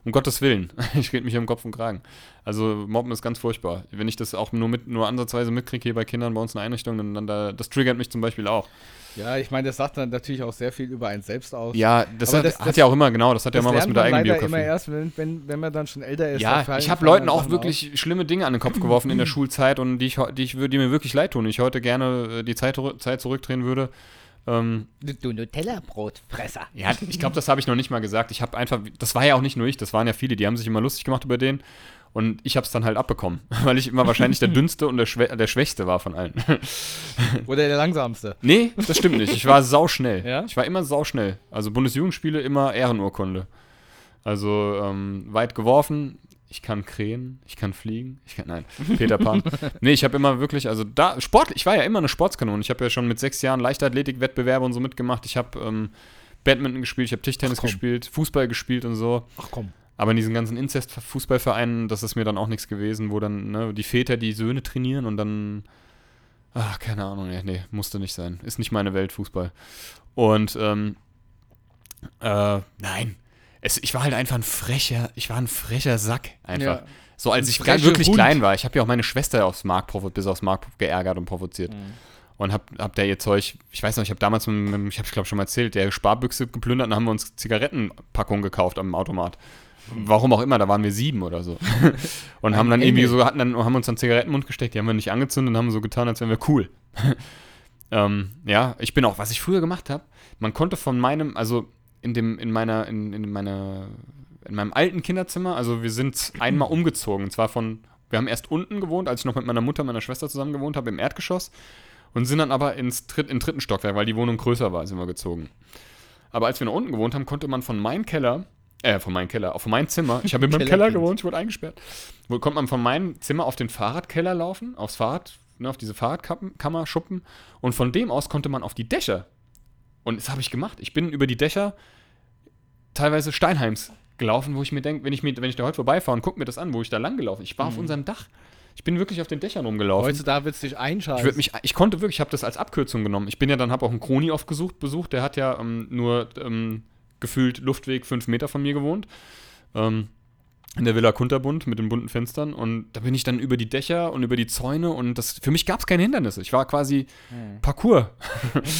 um Gottes Willen, ich rede mich um Kopf und Kragen. Also Mobben ist ganz furchtbar. Wenn ich das auch nur mit, nur ansatzweise mitkriege hier bei Kindern bei uns in der Einrichtung, dann, dann da, das triggert mich zum Beispiel auch. Ja, ich meine, das sagt dann natürlich auch sehr viel über einen selbst aus. Ja, das, hat, das- hat ja auch immer, genau, das hat ja das immer was mit der man leider Eigenbiografie. immer erst, wenn, wenn, wenn man dann schon älter ist. Ja, ich habe Leuten auch wirklich schlimme Dinge an den Kopf geworfen in der Schulzeit und die ich, die, ich, die mir wirklich leid tun. Ich heute gerne äh, die Zeit, Zeit zurückdrehen würde. Ähm. Du Nutella-Brotfresser. ja, ich glaube, das habe ich noch nicht mal gesagt. Ich habe einfach, das war ja auch nicht nur ich, das waren ja viele, die haben sich immer lustig gemacht über den. Und ich habe es dann halt abbekommen, weil ich immer wahrscheinlich der dünnste und der, Schwä der Schwächste war von allen. Oder der langsamste. nee, das stimmt nicht. Ich war sauschnell. Ja? Ich war immer sauschnell. Also Bundesjugendspiele immer Ehrenurkunde. Also ähm, weit geworfen. Ich kann krähen, ich kann fliegen, ich kann, nein, Peter Pan. nee, ich habe immer wirklich, also da, Sport, ich war ja immer eine Sportskanone. Ich habe ja schon mit sechs Jahren Leichtathletik-Wettbewerbe und so mitgemacht. Ich habe ähm, Badminton gespielt, ich habe Tischtennis gespielt, Fußball gespielt und so. Ach komm. Aber in diesen ganzen Inzest-Fußballvereinen, das ist mir dann auch nichts gewesen, wo dann ne, die Väter die Söhne trainieren und dann. Ach, keine Ahnung, nee, nee, musste nicht sein. Ist nicht meine Welt, Fußball. Und, ähm, äh, nein. Es, ich war halt einfach ein frecher, ich war ein frecher Sack, einfach. Ja. So als Ein ich frecher wirklich Hund. klein war. Ich habe ja auch meine Schwester aufs Markt provo- bis aufs Markt geärgert und provoziert. Und hab, hab der ihr Zeug, ich weiß noch, ich habe damals, mit, mit, ich habe glaube schon mal erzählt, der Sparbüchse geplündert und haben wir uns Zigarettenpackungen gekauft am Automat. Warum auch immer, da waren wir sieben oder so. und haben dann irgendwie so, hatten dann, haben uns dann Zigaretten in den Mund gesteckt, die haben wir nicht angezündet und haben so getan, als wären wir cool. ähm, ja, ich bin auch, was ich früher gemacht habe, man konnte von meinem, also in dem, in meiner, in, in meiner, in meinem alten Kinderzimmer, also wir sind einmal umgezogen, und zwar von, wir haben erst unten gewohnt, als ich noch mit meiner Mutter und meiner Schwester zusammen gewohnt habe, im Erdgeschoss und sind dann aber ins Dritt, in dritten Stockwerk, weil die Wohnung größer war, sind wir gezogen. Aber als wir nach unten gewohnt haben, konnte man von meinem Keller, äh, von meinem Keller, auch von meinem Zimmer, ich habe in meinem Keller gewohnt, ich wurde eingesperrt, wo konnte man von meinem Zimmer auf den Fahrradkeller laufen, aufs Fahrrad, ne, auf diese Fahrradkammer, Schuppen und von dem aus konnte man auf die Dächer. Und das habe ich gemacht. Ich bin über die Dächer teilweise Steinheims gelaufen, wo ich mir denke, wenn ich, mir, wenn ich da heute vorbeifahre und gucke mir das an, wo ich da lang gelaufen Ich war auf unserem Dach. Ich bin wirklich auf den Dächern rumgelaufen. Heutzutage wird es dich Ich, einschalten. mich, ich konnte wirklich, ich habe das als Abkürzung genommen. Ich bin ja dann, habe auch einen Kroni oft gesucht, besucht, der hat ja ähm, nur ähm, gefühlt Luftweg fünf Meter von mir gewohnt. Ähm, in der Villa Kunterbund mit den bunten Fenstern. Und da bin ich dann über die Dächer und über die Zäune und das, für mich gab es keine Hindernisse. Ich war quasi Parcours.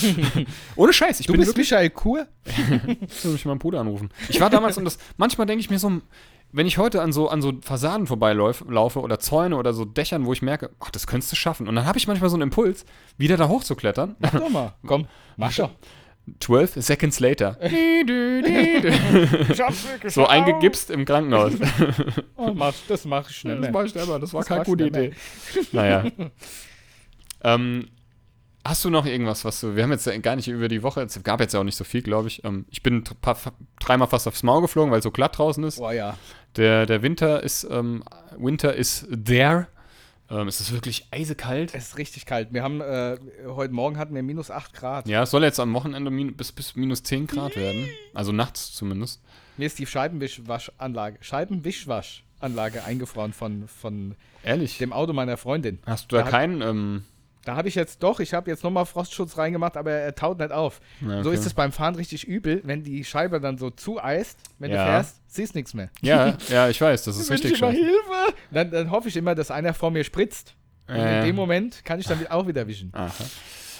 Ohne Scheiß. Ich du bin bist wirklich, Michael Kur? ich will mich meinen Bruder anrufen. Ich war damals und das, manchmal denke ich mir so, wenn ich heute an so, an so Fassaden vorbeilaufe laufe oder Zäune oder so Dächern, wo ich merke, ach, das könntest du schaffen. Und dann habe ich manchmal so einen Impuls, wieder da hochzuklettern. Mach doch mal. Komm, mach doch. 12 seconds later. so eingegipst im Krankenhaus. Oh, mach, das mach ich schnell. Das war ich selber, das war Das keine gute schneller. Idee. Naja. ähm, hast du noch irgendwas, was du. Wir haben jetzt gar nicht über die Woche, es gab jetzt ja auch nicht so viel, glaube ich. Ähm, ich bin paar- dreimal fast aufs Maul geflogen, weil es so glatt draußen ist. Boah, ja. Der, der Winter ist, ähm, Winter ist there. Ähm, es ist wirklich eisekalt. Es ist richtig kalt. Wir haben, äh, heute Morgen hatten wir minus 8 Grad. Ja, es soll jetzt am Wochenende min bis, bis minus 10 Grad werden. Also nachts zumindest. Mir ist die Scheibenwischwaschanlage, Scheibenwischwaschanlage eingefroren von, von Ehrlich. dem Auto meiner Freundin. Hast du da Da- keinen. Ähm, Da habe ich jetzt doch, ich habe jetzt nochmal Frostschutz reingemacht, aber er taut nicht auf. na, So okay. ist es beim Fahren richtig übel, wenn die Scheibe dann so zueist, wenn Ja. du fährst, siehst nichts mehr. Ja, ja, ich weiß, das ist ich richtig immer scheiße. Hilfe! Dann, dann hoffe ich immer, dass einer vor mir spritzt. Und Äh. in dem Moment kann ich dann auch wieder wischen. Aha.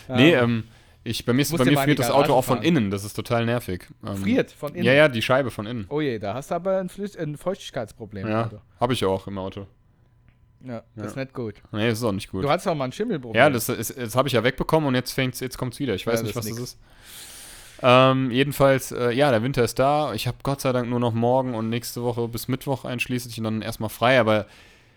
Nee, ähm, ich, bei mir, ist, bei mir friert das Auto auch von fahren. innen, das ist total nervig. Ähm, Friert von innen. Ja, ja, die Scheibe von innen. Oh je, da hast du aber ein, Flüss ein Feuchtigkeitsproblem. Ja, habe ich auch im Auto. Ja das ist Ja. nicht gut. Nee, das ist auch nicht gut. Du hattest auch mal ein Schimmelproblem. Ja, das, ist, das habe ich ja wegbekommen und jetzt, fängt's, jetzt kommt es wieder. Ich weiß Ja, nicht, das was ist das ist. Ähm, jedenfalls, äh, ja, der Winter ist da. Ich habe Gott sei Dank nur noch morgen und nächste Woche bis Mittwoch einschließlich und dann erstmal frei. Aber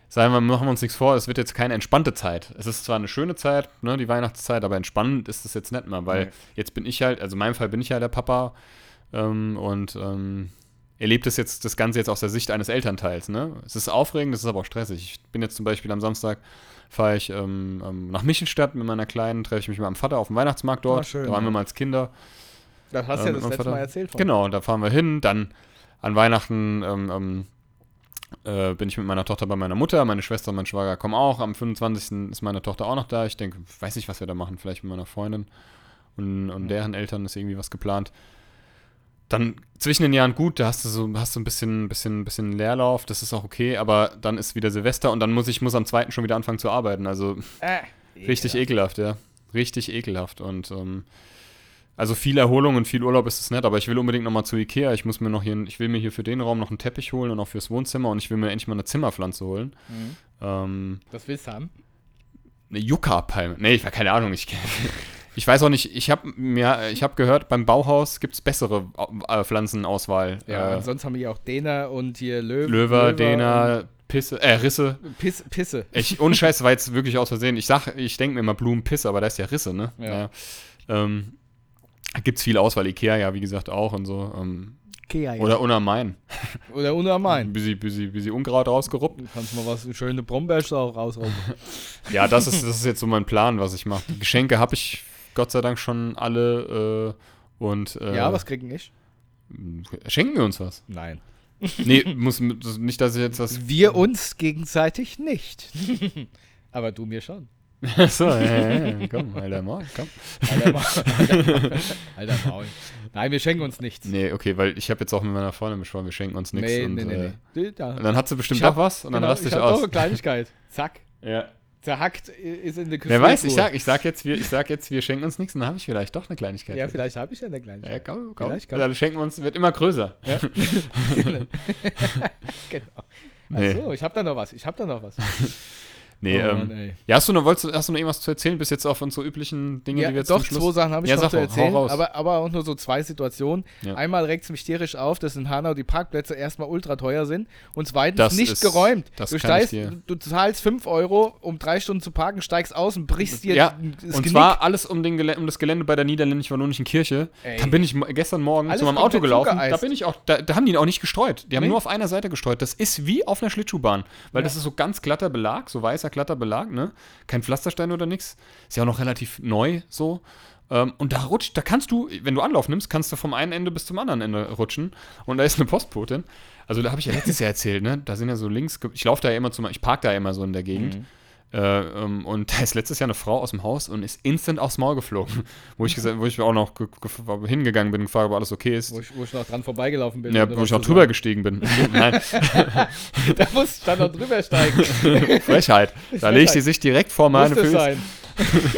sagen wir, machen wir uns nichts vor, es wird jetzt keine entspannte Zeit. Es ist zwar eine schöne Zeit, ne, die Weihnachtszeit, aber entspannend ist es jetzt nicht mehr, weil Nee. jetzt bin ich halt, also in meinem Fall bin ich ja der Papa ähm, und ähm, erlebt das jetzt das Ganze jetzt aus der Sicht eines Elternteils. Ne? Es ist aufregend, es ist aber auch stressig. Ich bin jetzt zum Beispiel am Samstag fahre ich ähm, ähm, nach Michelstadt mit meiner Kleinen, treffe ich mich mit meinem Vater auf dem Weihnachtsmarkt dort. Ah, schön, da waren wir mal als Kinder. Das hast du Ähm, ja das letzte Vater- Mal erzählt von. Genau, da fahren wir hin. Dann an Weihnachten ähm, ähm, äh, bin ich mit meiner Tochter bei meiner Mutter. Meine Schwester und mein Schwager kommen auch. Am 25. ist meine Tochter auch noch da. Ich denke, weiß nicht, was wir da machen. Vielleicht mit meiner Freundin und, und deren Eltern ist irgendwie was geplant. Dann zwischen den Jahren gut, da hast du so hast du ein bisschen, bisschen, bisschen Leerlauf, das ist auch okay, aber dann ist wieder Silvester und dann muss ich muss am zweiten schon wieder anfangen zu arbeiten. Also Äh, Richtig ekelhaft, ja. Richtig ekelhaft. Und ähm, also viel Erholung und viel Urlaub ist es nett, aber ich will unbedingt nochmal zu Ikea. Ich muss mir noch hier, ich will mir hier für den Raum noch einen Teppich holen und auch fürs Wohnzimmer und ich will mir endlich mal eine Zimmerpflanze holen. Mhm. Ähm, Das willst du haben? eine Yucca-Palme. Nee, ich war keine Ahnung. Ich, ich weiß auch nicht, ich habe mir, ich habe gehört, beim Bauhaus gibt es bessere äh, Pflanzenauswahl. Ja, äh, ansonsten haben wir hier auch Dena und hier Löw Löwer, Dena, Pisse, äh, Risse. Piss, Pisse. Ich, ohne Scheiß, war jetzt wirklich aus Versehen. Ich sag, ich denke mir immer Blumenpisse, aber da ist ja Risse, ne? Ja. Naja. Ähm, Gibt es viel Auswahl, Ikea ja, wie gesagt, auch und so. Ähm, Kea, ja. Oder Unter Main. Oder unter Main. Busy, busy, busy Unkraut rausgeruppt. Du kannst mal was, schöne Brombeerstau auch rausrauben. Ja, das ist, das ist jetzt so mein Plan, was ich mache. Die Geschenke habe ich Gott sei Dank schon alle äh, und äh, ja, was kriegen ich? schenken wir uns was? Nein. Nee, muss nicht, dass ich jetzt was. Wir uns gegenseitig nicht. Aber du mir schon. so, ja, ja, ja, komm, Alter, Maul, komm. Alter, Maul. Alter Maul. Nein, wir schenken uns nichts. Nee, okay, weil ich habe jetzt auch mit meiner Freundin besprochen, wir schenken uns nichts. nee, und, nee, nee, äh, nee. Und dann hat sie bestimmt hab- doch was und dann Genau, raste ich ich hab aus. doch eine Kleinigkeit. Zack. Ja. Zerhackt ist in der Wer weiß, ich sag, ich sag jetzt, wir, ich sag jetzt, wir schenken uns nichts und dann habe ich vielleicht doch eine Kleinigkeit. Ja, vielleicht habe ich ja eine Kleinigkeit. Ja, komm, komm. Vielleicht, komm. Dann schenken wir uns, wird immer größer. Ja. genau. Nee. Achso, ich habe da noch was. Ich habe da noch was. Nee, Oh ähm, Mann, ja, hast du noch, wolltest, du- hast du noch irgendwas zu erzählen, bis jetzt auf unsere üblichen Dinge, Ja, die wir jetzt doch, zum Schluss... zwei Sachen habe ich Ja, noch zu erzählen, raus. aber, aber auch nur so zwei Situationen. Ja. Einmal regt es mich tierisch auf, dass in Hanau die Parkplätze erstmal ultra teuer sind und zweitens Das nicht ist- geräumt. du, steigst, du zahlst 5 Euro, um drei Stunden zu parken, steigst aus und brichst dir Ja, das und Genick. zwar alles um, den um das Gelände bei der niederländischen Kirche. Ey. Dann bin ich gestern Morgen Alles zu meinem Auto gelaufen. zugeeist. Da bin ich auch, da, da haben die ihn auch nicht gestreut. Die haben Nee. nur auf einer Seite gestreut. Das ist wie auf einer Schlittschuhbahn. Weil das ist so ganz glatter Belag, so weißer glatter Belag, ne? Kein Pflasterstein oder nix. Ist ja auch noch relativ neu so. Ähm, und da rutscht, da kannst du, wenn du Anlauf nimmst, kannst du vom einen Ende bis zum anderen Ende rutschen. Und da ist eine Postbotin. Also da habe ich ja letztes Jahr erzählt, ne? Da sind ja so links, ich laufe da ja immer zu, ich park da ja immer so in der Gegend. Mhm. Äh, ähm, und da ist letztes Jahr eine Frau aus dem Haus und ist instant aufs Maul geflogen. Wo ich, gesagt, wo ich auch noch ge- ge- hingegangen bin und gefragt, ob alles okay ist. Wo ich, wo ich noch dran vorbeigelaufen bin. Ja, wo ich auch zu drüber sagen. gestiegen bin. Nein, Da muss ich dann noch drüber steigen. Frechheit. Da legt sie sich direkt vor meine Füße.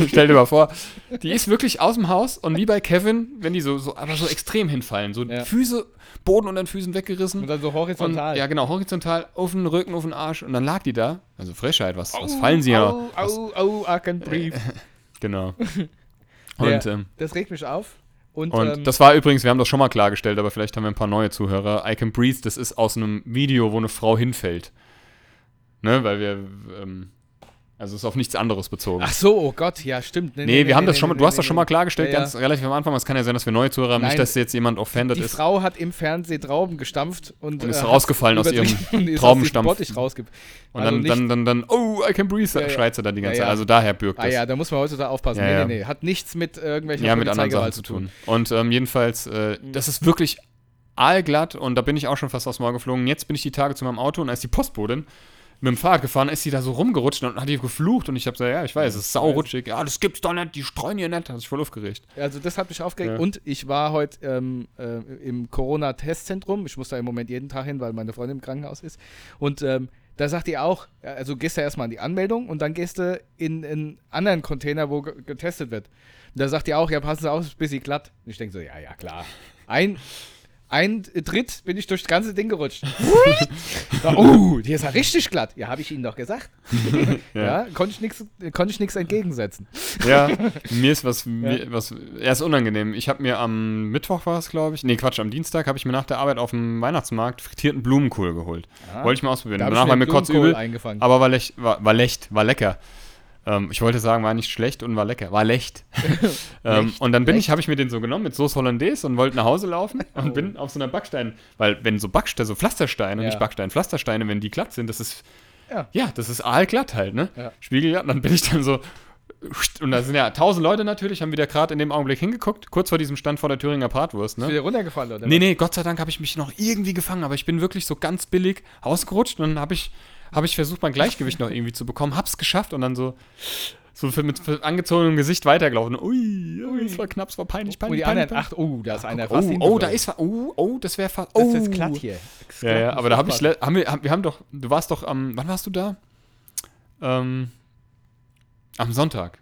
Stell dir mal vor, die ist wirklich aus dem Haus und wie bei Kevin, wenn die so, so aber so extrem hinfallen, so Ja. Füße, Boden unter den Füßen weggerissen. Und dann so Und, horizontal. ja, genau, horizontal, auf den Rücken, auf den Arsch und dann lag die da. Also Frechheit, was, was fallen sie ja? Au, au, au, I can breathe. Genau. Ja. Und, ähm, Das regt mich auf. Und, und ähm, das war übrigens, wir haben das schon mal klargestellt, aber vielleicht haben wir ein paar neue Zuhörer. I Can Breathe, das ist aus einem Video, wo eine Frau hinfällt. Ne, weil wir, ähm, also ist auf nichts anderes bezogen. Ach so, oh Gott, ja, stimmt. nee, wir haben das schon mal, nee, du hast nee, das schon mal nee. klargestellt, Ja, ganz relativ am Anfang. Es kann ja sein, dass wir neue Zuhörer haben, Nein, nicht, dass jetzt jemand offended Die ist. Frau hat im Fernsehen Trauben gestampft und, Und ist äh, rausgefallen aus ihrem übertrieben und ist Traubenstampf. Und also dann, dann, dann, dann, oh, I can breathe, Ja, schreit sie dann die ganze Zeit. ja. Also daher bürgt Ah das. ja, da muss man heutzutage aufpassen. Ja, nee, nee, nee. Hat nichts mit irgendwelchen ja, mit anderen Sachen zu tun. Und ähm, jedenfalls, äh, das ist wirklich aalglatt und da bin ich auch schon fast aufs Maul geflogen. Jetzt bin ich die Tage zu meinem Auto und als die Postbotin mit dem Fahrrad gefahren ist, sie da so rumgerutscht und hat die geflucht und ich habe gesagt, ja, ich weiß, es ist saurutschig. Ja, das gibt's doch nicht, die streuen hier nicht. Hat sich voll aufgeregt. Also das hat mich aufgeregt. Ja. Und ich war heute ähm, äh, im Corona-Testzentrum. Ich muss da im Moment jeden Tag hin, weil meine Freundin im Krankenhaus ist. Und ähm, da sagt die auch, also gehst du erstmal an die Anmeldung und dann gehst du in einen anderen Container, wo ge- getestet wird. Und da sagt die auch, ja, passen Sie auf, ist ein bisschen glatt. Und ich denke so, ja, ja, klar. Ein, ein Tritt bin ich durch das ganze Ding gerutscht. Da, oh, hier ist er richtig glatt. Ja, habe ich Ihnen doch gesagt. ja, Ja. konnte ich nichts ich nix entgegensetzen. Ja, mir ist was, mir, was, er ist unangenehm. Ich habe mir am Mittwoch war es, glaube ich, nee, Quatsch, am Dienstag habe ich mir nach der Arbeit auf dem Weihnachtsmarkt frittierten Blumenkohl geholt. Ja. Wollte ich mal ausprobieren. Danach war mir kotzübel, aber war, lech, war, war lecht, war lecker. Ähm, ich wollte sagen, war nicht schlecht und war lecker. War lecht. ähm, und dann bin lecht. ich, habe ich mir den so genommen mit Soße Hollandaise und wollte nach Hause laufen und Oh. bin auf so einer Backstein, weil wenn so Backsteine, so Pflastersteine, Ja. nicht Backstein, Pflastersteine, wenn die glatt sind, das ist Ja. ja, das ist aalglatt halt, ne? Ja. Spiegelglatt. Und dann bin ich dann so. Und da sind ja tausend Leute natürlich, haben wieder gerade in dem Augenblick hingeguckt, kurz vor diesem Stand vor der Thüringer Bratwurst, Ist ne? wieder runtergefallen, oder? Nee, nee, Gott sei Dank habe ich mich noch irgendwie gefangen, aber ich bin wirklich so ganz billig ausgerutscht und dann habe ich, hab ich versucht, mein Gleichgewicht noch irgendwie zu bekommen, hab's geschafft und dann so, so für, mit für angezogenem Gesicht weitergelaufen. Ui, ui, es war knapp, es war peinlich, Und peinlich, die peinlich. anderen, ach, oh, da ist einer peinlich. fast oh, oh, da ist was, oh, oh, das wäre fast, Das oh. ist jetzt glatt hier. Das ist Ja, glatt, ja, muss aber da habe ich, haben wir, haben, wir haben doch, du warst doch am, wann warst du da? Ähm, am Sonntag.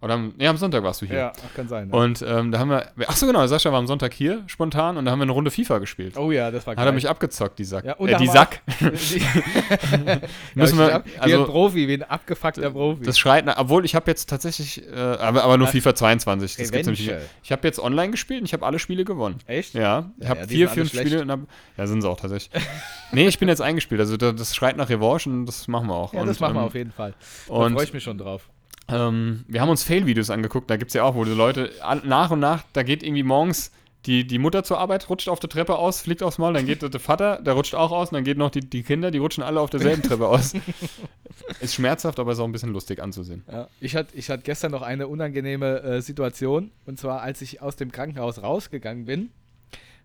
Oder am, nee, am Sonntag warst du hier. Ja, kann sein. Ne? Und ähm, da haben wir, ach so genau, Sascha war am Sonntag hier, spontan, und da haben wir eine Runde FIFA gespielt. oh ja, das war Hat er mich abgezockt, die Sack. Ja, und äh, die Sack. Müssen Müssen wir, wie ein also, Profi, wie ein abgefuckter Profi. das schreit nach, obwohl ich habe jetzt tatsächlich, äh, aber, aber nur? FIFA 22. Das gibt's nämlich. Ich habe jetzt online gespielt und ich habe alle Spiele gewonnen. Echt? Ja, ich habe ja, die vier, fünf Spiele und hab, ja, sind sie auch tatsächlich. nee, ich bin jetzt eingespielt, also da, das schreit nach Revanche und das machen wir auch. Ja, und, das machen wir ähm, auf jeden Fall. Da freue ich mich schon drauf. Ähm, wir haben uns Fail-Videos angeguckt, da gibt es ja auch, wo die Leute an- nach und nach, da geht irgendwie morgens die, die Mutter zur Arbeit, rutscht auf der Treppe aus, fliegt aufs Maul, dann geht der Vater, der rutscht auch aus und dann geht noch die, die Kinder, die rutschen alle auf derselben Treppe aus. Ist schmerzhaft, aber ist auch ein bisschen lustig anzusehen. Ja, ich hatte ich hatte gestern noch eine unangenehme äh, Situation. Und zwar, als ich aus dem Krankenhaus rausgegangen bin,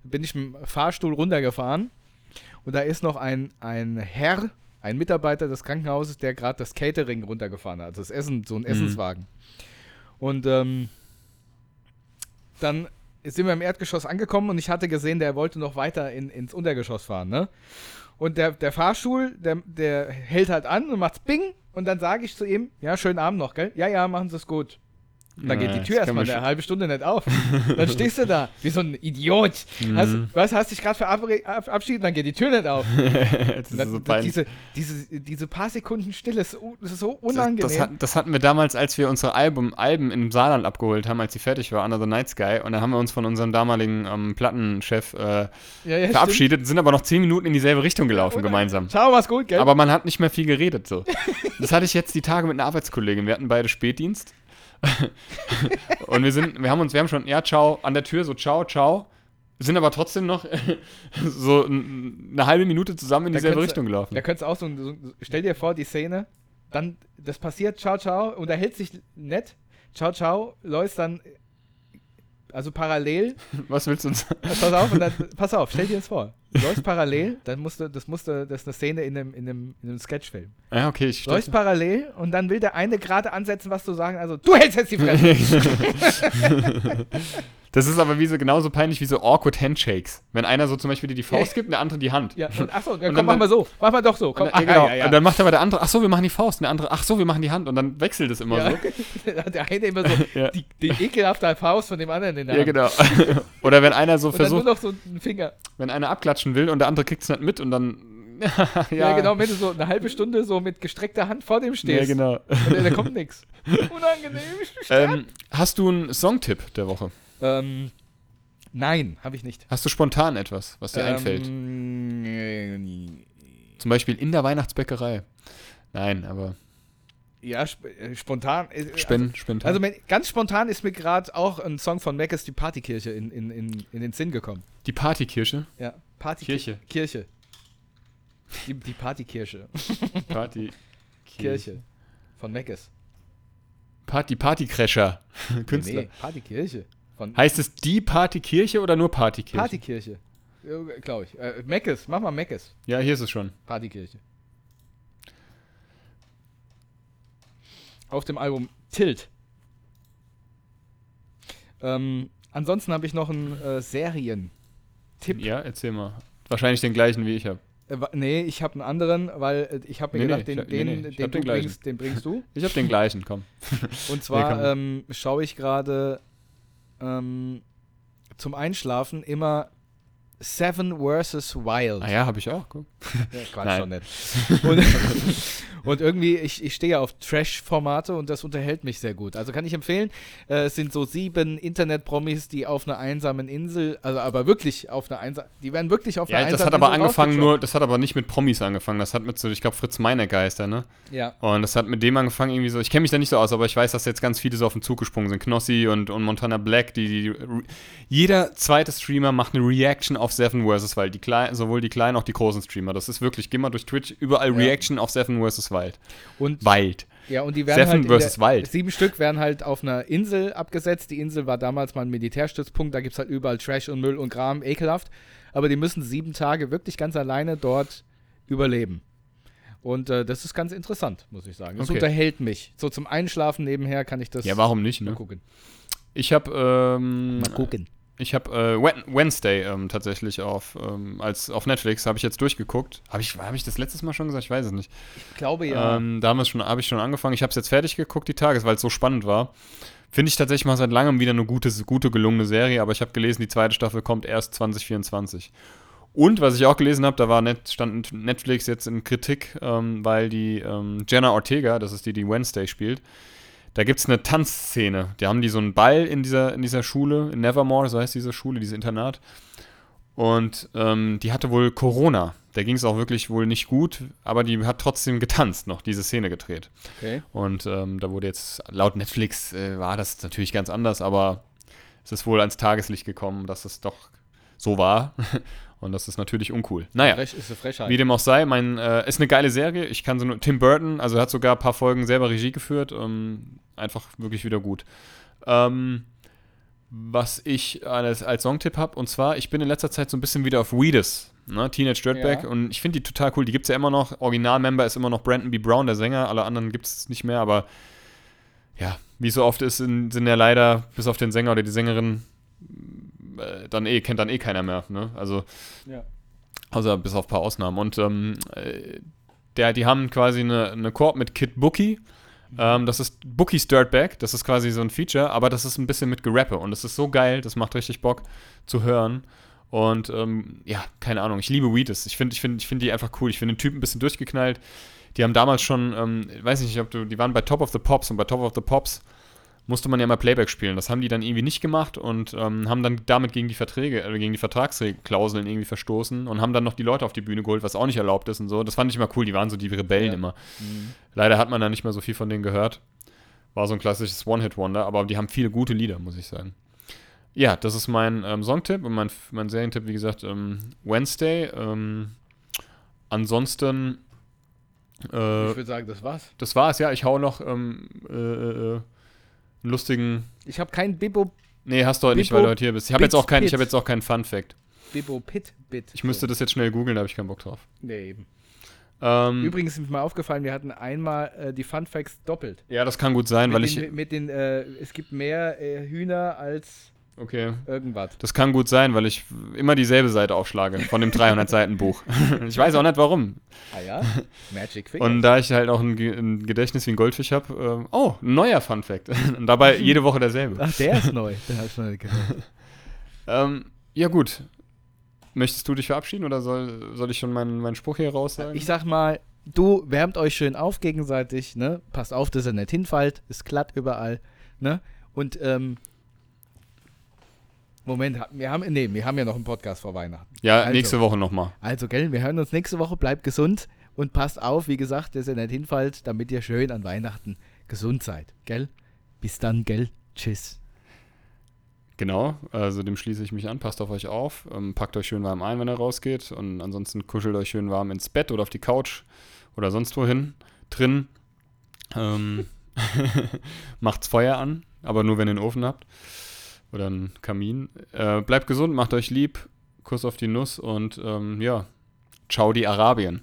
bin ich mit dem Fahrstuhl runtergefahren. Und da ist noch ein, ein Herr, ein Mitarbeiter des Krankenhauses, der gerade das Catering runtergefahren hat. Also das Essen, so ein Essenswagen. Und ähm, dann sind wir im Erdgeschoss angekommen und ich hatte gesehen, der wollte noch weiter in, ins Untergeschoss fahren, ne? Und der, der Fahrstuhl, der, der hält halt an und macht's Bing. Und dann sage ich zu ihm, ja, schönen Abend noch, gell? Ja, ja, machen Sie es gut. Dann geht Ja, die Tür das erstmal eine halbe Stunde nicht auf. Dann stehst du da, wie so ein Idiot. Hast, was, hast dich gerade verabschiedet, dann geht die Tür nicht auf. das Das, so das, diese, diese, diese paar Sekunden Stille, ist so, das Das, unangenehm. das, hat, das hatten wir damals, als wir unsere Album, Alben im Saarland abgeholt haben, als sie fertig war, Under the Night Sky. Und dann haben wir uns von unserem damaligen ähm, Plattenchef äh, ja, ja, verabschiedet, sind aber noch zehn Minuten in dieselbe Richtung gelaufen stimmt. gemeinsam. Ciao, mach's gut, gell? Aber man hat nicht mehr viel geredet so. Das hatte ich jetzt die Tage mit einer Arbeitskollegin. Wir hatten beide Spätdienst. und wir sind, wir haben uns, wir haben schon, ja, ciao, an der Tür, so ciao, ciao. Sind aber trotzdem noch so eine halbe Minute zusammen in Da dieselbe Richtung gelaufen. Da könntest du auch so, so, stell dir vor, die Szene, dann, das passiert, ciao, ciao, unterhält sich nett, ciao, ciao, läufst dann, also parallel, Was willst du uns äh, pass auf, und dann, pass auf, stell dir das vor, du läufst parallel, dann musst du, das musste, das ist eine Szene in einem, in einem, in einem Sketchfilm. Ja, okay, ich Läufst parallel und dann will der eine gerade ansetzen, was du sagen, also, du hältst jetzt die Fresse. Das ist aber wie so, genauso peinlich wie so awkward Handshakes. Wenn einer so zum Beispiel dir die Faust gibt und der andere die Hand. ja, und achso, ja, Und komm, dann- mach mal so, mach mal doch so, komm, Und, dann, ah, ja, genau. ja, ja, und dann macht aber der andere, ach so, wir machen die Faust. Und der andere, ach so, wir machen die Hand. Und dann wechselt es immer ja. so. der eine immer so, Ja. die, die ekelhafte Faust von dem anderen in der Ja, Hand. genau. Oder wenn einer so dann nur versucht, noch so ein Finger. wenn einer abklatschen will und der andere kriegt es nicht mit und dann. ja, Ja, genau, wenn du so eine halbe Stunde so mit gestreckter Hand vor dem Ja, stehst. genau. Und da kommt nichts. Unangenehm. Ähm, hast du einen Songtipp der Woche? Ähm, nein, habe ich nicht. Hast du spontan etwas, was dir einfällt? Ähm, Zum Beispiel in der Weihnachtsbäckerei. Nein, aber ja, sp äh, spontan. äh, Spen, spontan. Also, also ganz spontan ist mir gerade auch ein Song von ist die Partykirche in, in, in, in den Sinn gekommen. die Partykirche. Ja, Party Kirche. Kirche. Die, die Partykirche. Party. Kirche. Von Meckes. Party, Partycrasher. Künstler. Nee, Partykirche. Von Heißt es die Partykirche oder nur Partykirche? Partykirche. Glaube ich. Äh, Meckes, mach mal Meckes. Ja, hier ist es schon. Partykirche. Auf dem Album Tilt. Ähm, ansonsten habe ich noch einen äh, Serien-Tipp. Ja, erzähl mal. Wahrscheinlich den gleichen wie ich habe. Äh, nee, ich habe einen anderen, weil äh, ich habe mir Nee, gedacht, nee, den, den, nee, den, den bringst, den bringst du. Ich habe den gleichen, komm. Und zwar komm. ähm, schaue ich gerade ähm, zum Einschlafen immer Seven vs. Wild. Ah ja, habe ich auch. Guck. Ja, Quatsch doch nicht. Und, und irgendwie, ich, ich stehe ja auf Trash-Formate und das unterhält mich sehr gut. Also kann ich empfehlen, äh, es sind so sieben Internet-Promis, die auf einer einsamen Insel, also aber wirklich auf einer einsamen, die werden wirklich auf einer Ja, einsamen das hat aber Insel angefangen nur, das hat aber nicht mit Promis angefangen. Das hat mit so, ich glaube, Fritz Meinecke heißt er, ne? Ja. Und das hat mit dem angefangen, irgendwie so. Ich kenne mich da nicht so aus, aber ich weiß, dass jetzt ganz viele so auf den Zug gesprungen sind. Knossi und, und Montana Black, die, die, Jeder zweite Streamer macht eine Reaction auf Seven vs. Wild. Die klein, sowohl die kleinen, auch die großen Streamer. Das ist wirklich, geh mal durch Twitch, überall Ja. Reaction auf Seven vs. Wild. Und, Wild. ja, und die werden Seven halt versus der, Wild. Sieben Stück werden halt auf einer Insel abgesetzt. Die Insel war damals mal ein Militärstützpunkt. Da gibt es halt überall Trash und Müll und Kram, ekelhaft. Aber die müssen sieben Tage wirklich ganz alleine dort überleben. Und äh, das ist ganz interessant, muss ich sagen. Das Okay. unterhält mich. So zum Einschlafen nebenher kann ich das Ja, warum nicht, mal ne? gucken. Ich habe ähm, Mal gucken. Ich habe äh, Wed- Wednesday ähm, tatsächlich auf, ähm, als, auf Netflix, habe ich jetzt durchgeguckt. Habe ich, hab ich das letztes Mal schon gesagt? Ich weiß es nicht. Ich glaube ja. Ähm, da haben wir's schon- habe ich schon angefangen. Ich habe es jetzt fertig geguckt, die Tages, weil es so spannend war. Finde ich tatsächlich mal seit langem wieder eine gute, gute gelungene Serie, aber ich habe gelesen, die zweite Staffel kommt erst 2024. Und was ich auch gelesen habe, da war Net, stand Netflix jetzt in Kritik, ähm, weil die ähm, Jenna Ortega, das ist die, die Wednesday spielt, da gibt es eine Tanzszene. Da haben die so einen Ball in dieser, in dieser Schule, in Nevermore, so heißt diese Schule, dieses Internat. Und ähm, die hatte wohl Corona. Der ging es auch wirklich wohl nicht gut, aber die hat trotzdem getanzt noch, diese Szene gedreht. okay. Und ähm, da wurde jetzt, laut Netflix äh, war das natürlich ganz anders, aber es ist wohl ans Tageslicht gekommen, dass es doch so war. Und das ist natürlich uncool. Naja, Frech ist eine Frechheit. wie dem auch sei, mein, äh, ist eine geile Serie. Ich kann so nur. Tim Burton, also hat sogar ein paar Folgen selber Regie geführt. Ähm, einfach wirklich wieder gut. Ähm, was ich als, als Songtipp habe, und zwar, ich bin in letzter Zeit so ein bisschen wieder auf Weedus, ne? Teenage Dirtbag, Ja. und ich finde die total cool. Die gibt es ja immer noch. Originalmember ist immer noch Brandon B. Brown, der Sänger. Alle anderen gibt es nicht mehr, aber ja, wie so oft ist, sind, sind ja leider, bis auf den Sänger oder die Sängerin, äh, dann eh, kennt dann eh keiner mehr. Ne? Also ja. Außer bis auf ein paar Ausnahmen. Und ähm, äh, der, die haben quasi eine, eine Koop mit Kid Bookie. Ähm, das ist Bookies Dirtbag. Das ist quasi so ein Feature, aber das ist ein bisschen mit Gerappe. Und das ist so geil, das macht richtig Bock zu hören. Und ähm, ja, keine Ahnung, ich liebe Weedus. Ich finde ich find, ich find die einfach cool. Ich finde den Typ ein bisschen durchgeknallt. Die haben damals schon, ähm, weiß nicht, ob du, die waren bei Top of the Pops und bei Top of the Pops musste man ja mal Playback spielen. Das haben die dann irgendwie nicht gemacht und ähm, haben dann damit gegen die Verträge, äh, gegen die Vertragsklauseln irgendwie verstoßen und haben dann noch die Leute auf die Bühne geholt, was auch nicht erlaubt ist und so. Das fand ich immer cool, die waren so die Rebellen Ja. immer. Mhm. Leider hat man da nicht mehr so viel von denen gehört. War so ein klassisches One-Hit-Wonder, aber die haben viele gute Lieder, muss ich sagen. Ja, das ist mein ähm, Songtipp und mein, mein Serientipp, wie gesagt, ähm, Wednesday. Ähm, ansonsten, äh, Ich würde sagen, das war's. das war's, ja. Ich hau noch ähm, äh, äh, einen lustigen Ich habe kein Bibo, Nee, hast du heute nicht, weil du heute hier bist. Ich habe jetzt auch keinen, ich Pit. habe jetzt auch keinen Fun Fact. Bibo Pit Bit. Ich müsste das jetzt schnell googeln, da habe ich keinen Bock drauf. Nee, eben. Ähm, Übrigens ist mir aufgefallen, wir hatten einmal äh, die Fun Facts doppelt. ja, das kann gut sein, mit weil den, ich. mit den, äh, es gibt mehr äh, Hühner als Okay. irgendwas. Das kann gut sein, weil ich immer dieselbe Seite aufschlage von dem 300 Seiten Buch. ich weiß auch nicht warum. Ah ja? Magic Finger. Und da ich halt auch ein, ein Gedächtnis wie ein Goldfisch habe, äh, oh, ein neuer Fun Fact. Und dabei jede Woche derselbe. Ach, der ist neu. Ich noch nicht gehört. Ähm, ja, gut. Möchtest du dich verabschieden oder soll, soll ich schon meinen, meinen Spruch hier raus sagen? Ich sag mal, du wärmt euch schön auf gegenseitig, ne? Passt auf, dass ihr nicht hinfallt. Ist glatt überall, ne? Und, ähm, Moment, wir haben, nee, wir haben ja noch einen Podcast vor Weihnachten. ja, also. nächste Woche nochmal. Also, gell, wir hören uns nächste Woche. Bleibt gesund und passt auf, wie gesagt, dass ihr nicht hinfallt, damit ihr schön an Weihnachten gesund seid, gell? Bis dann, gell? Tschüss. Genau, also dem schließe ich mich an. Passt auf euch auf. Ähm, packt euch schön warm ein, wenn ihr rausgeht. Und ansonsten kuschelt euch schön warm ins Bett oder auf die Couch oder sonst wohin. Drin. Ähm, macht's Feuer an, aber nur wenn ihr einen Ofen habt. Oder einen Kamin. Äh, bleibt gesund, macht euch lieb. Kuss auf die Nuss und ähm, ja, ciao die Arabien.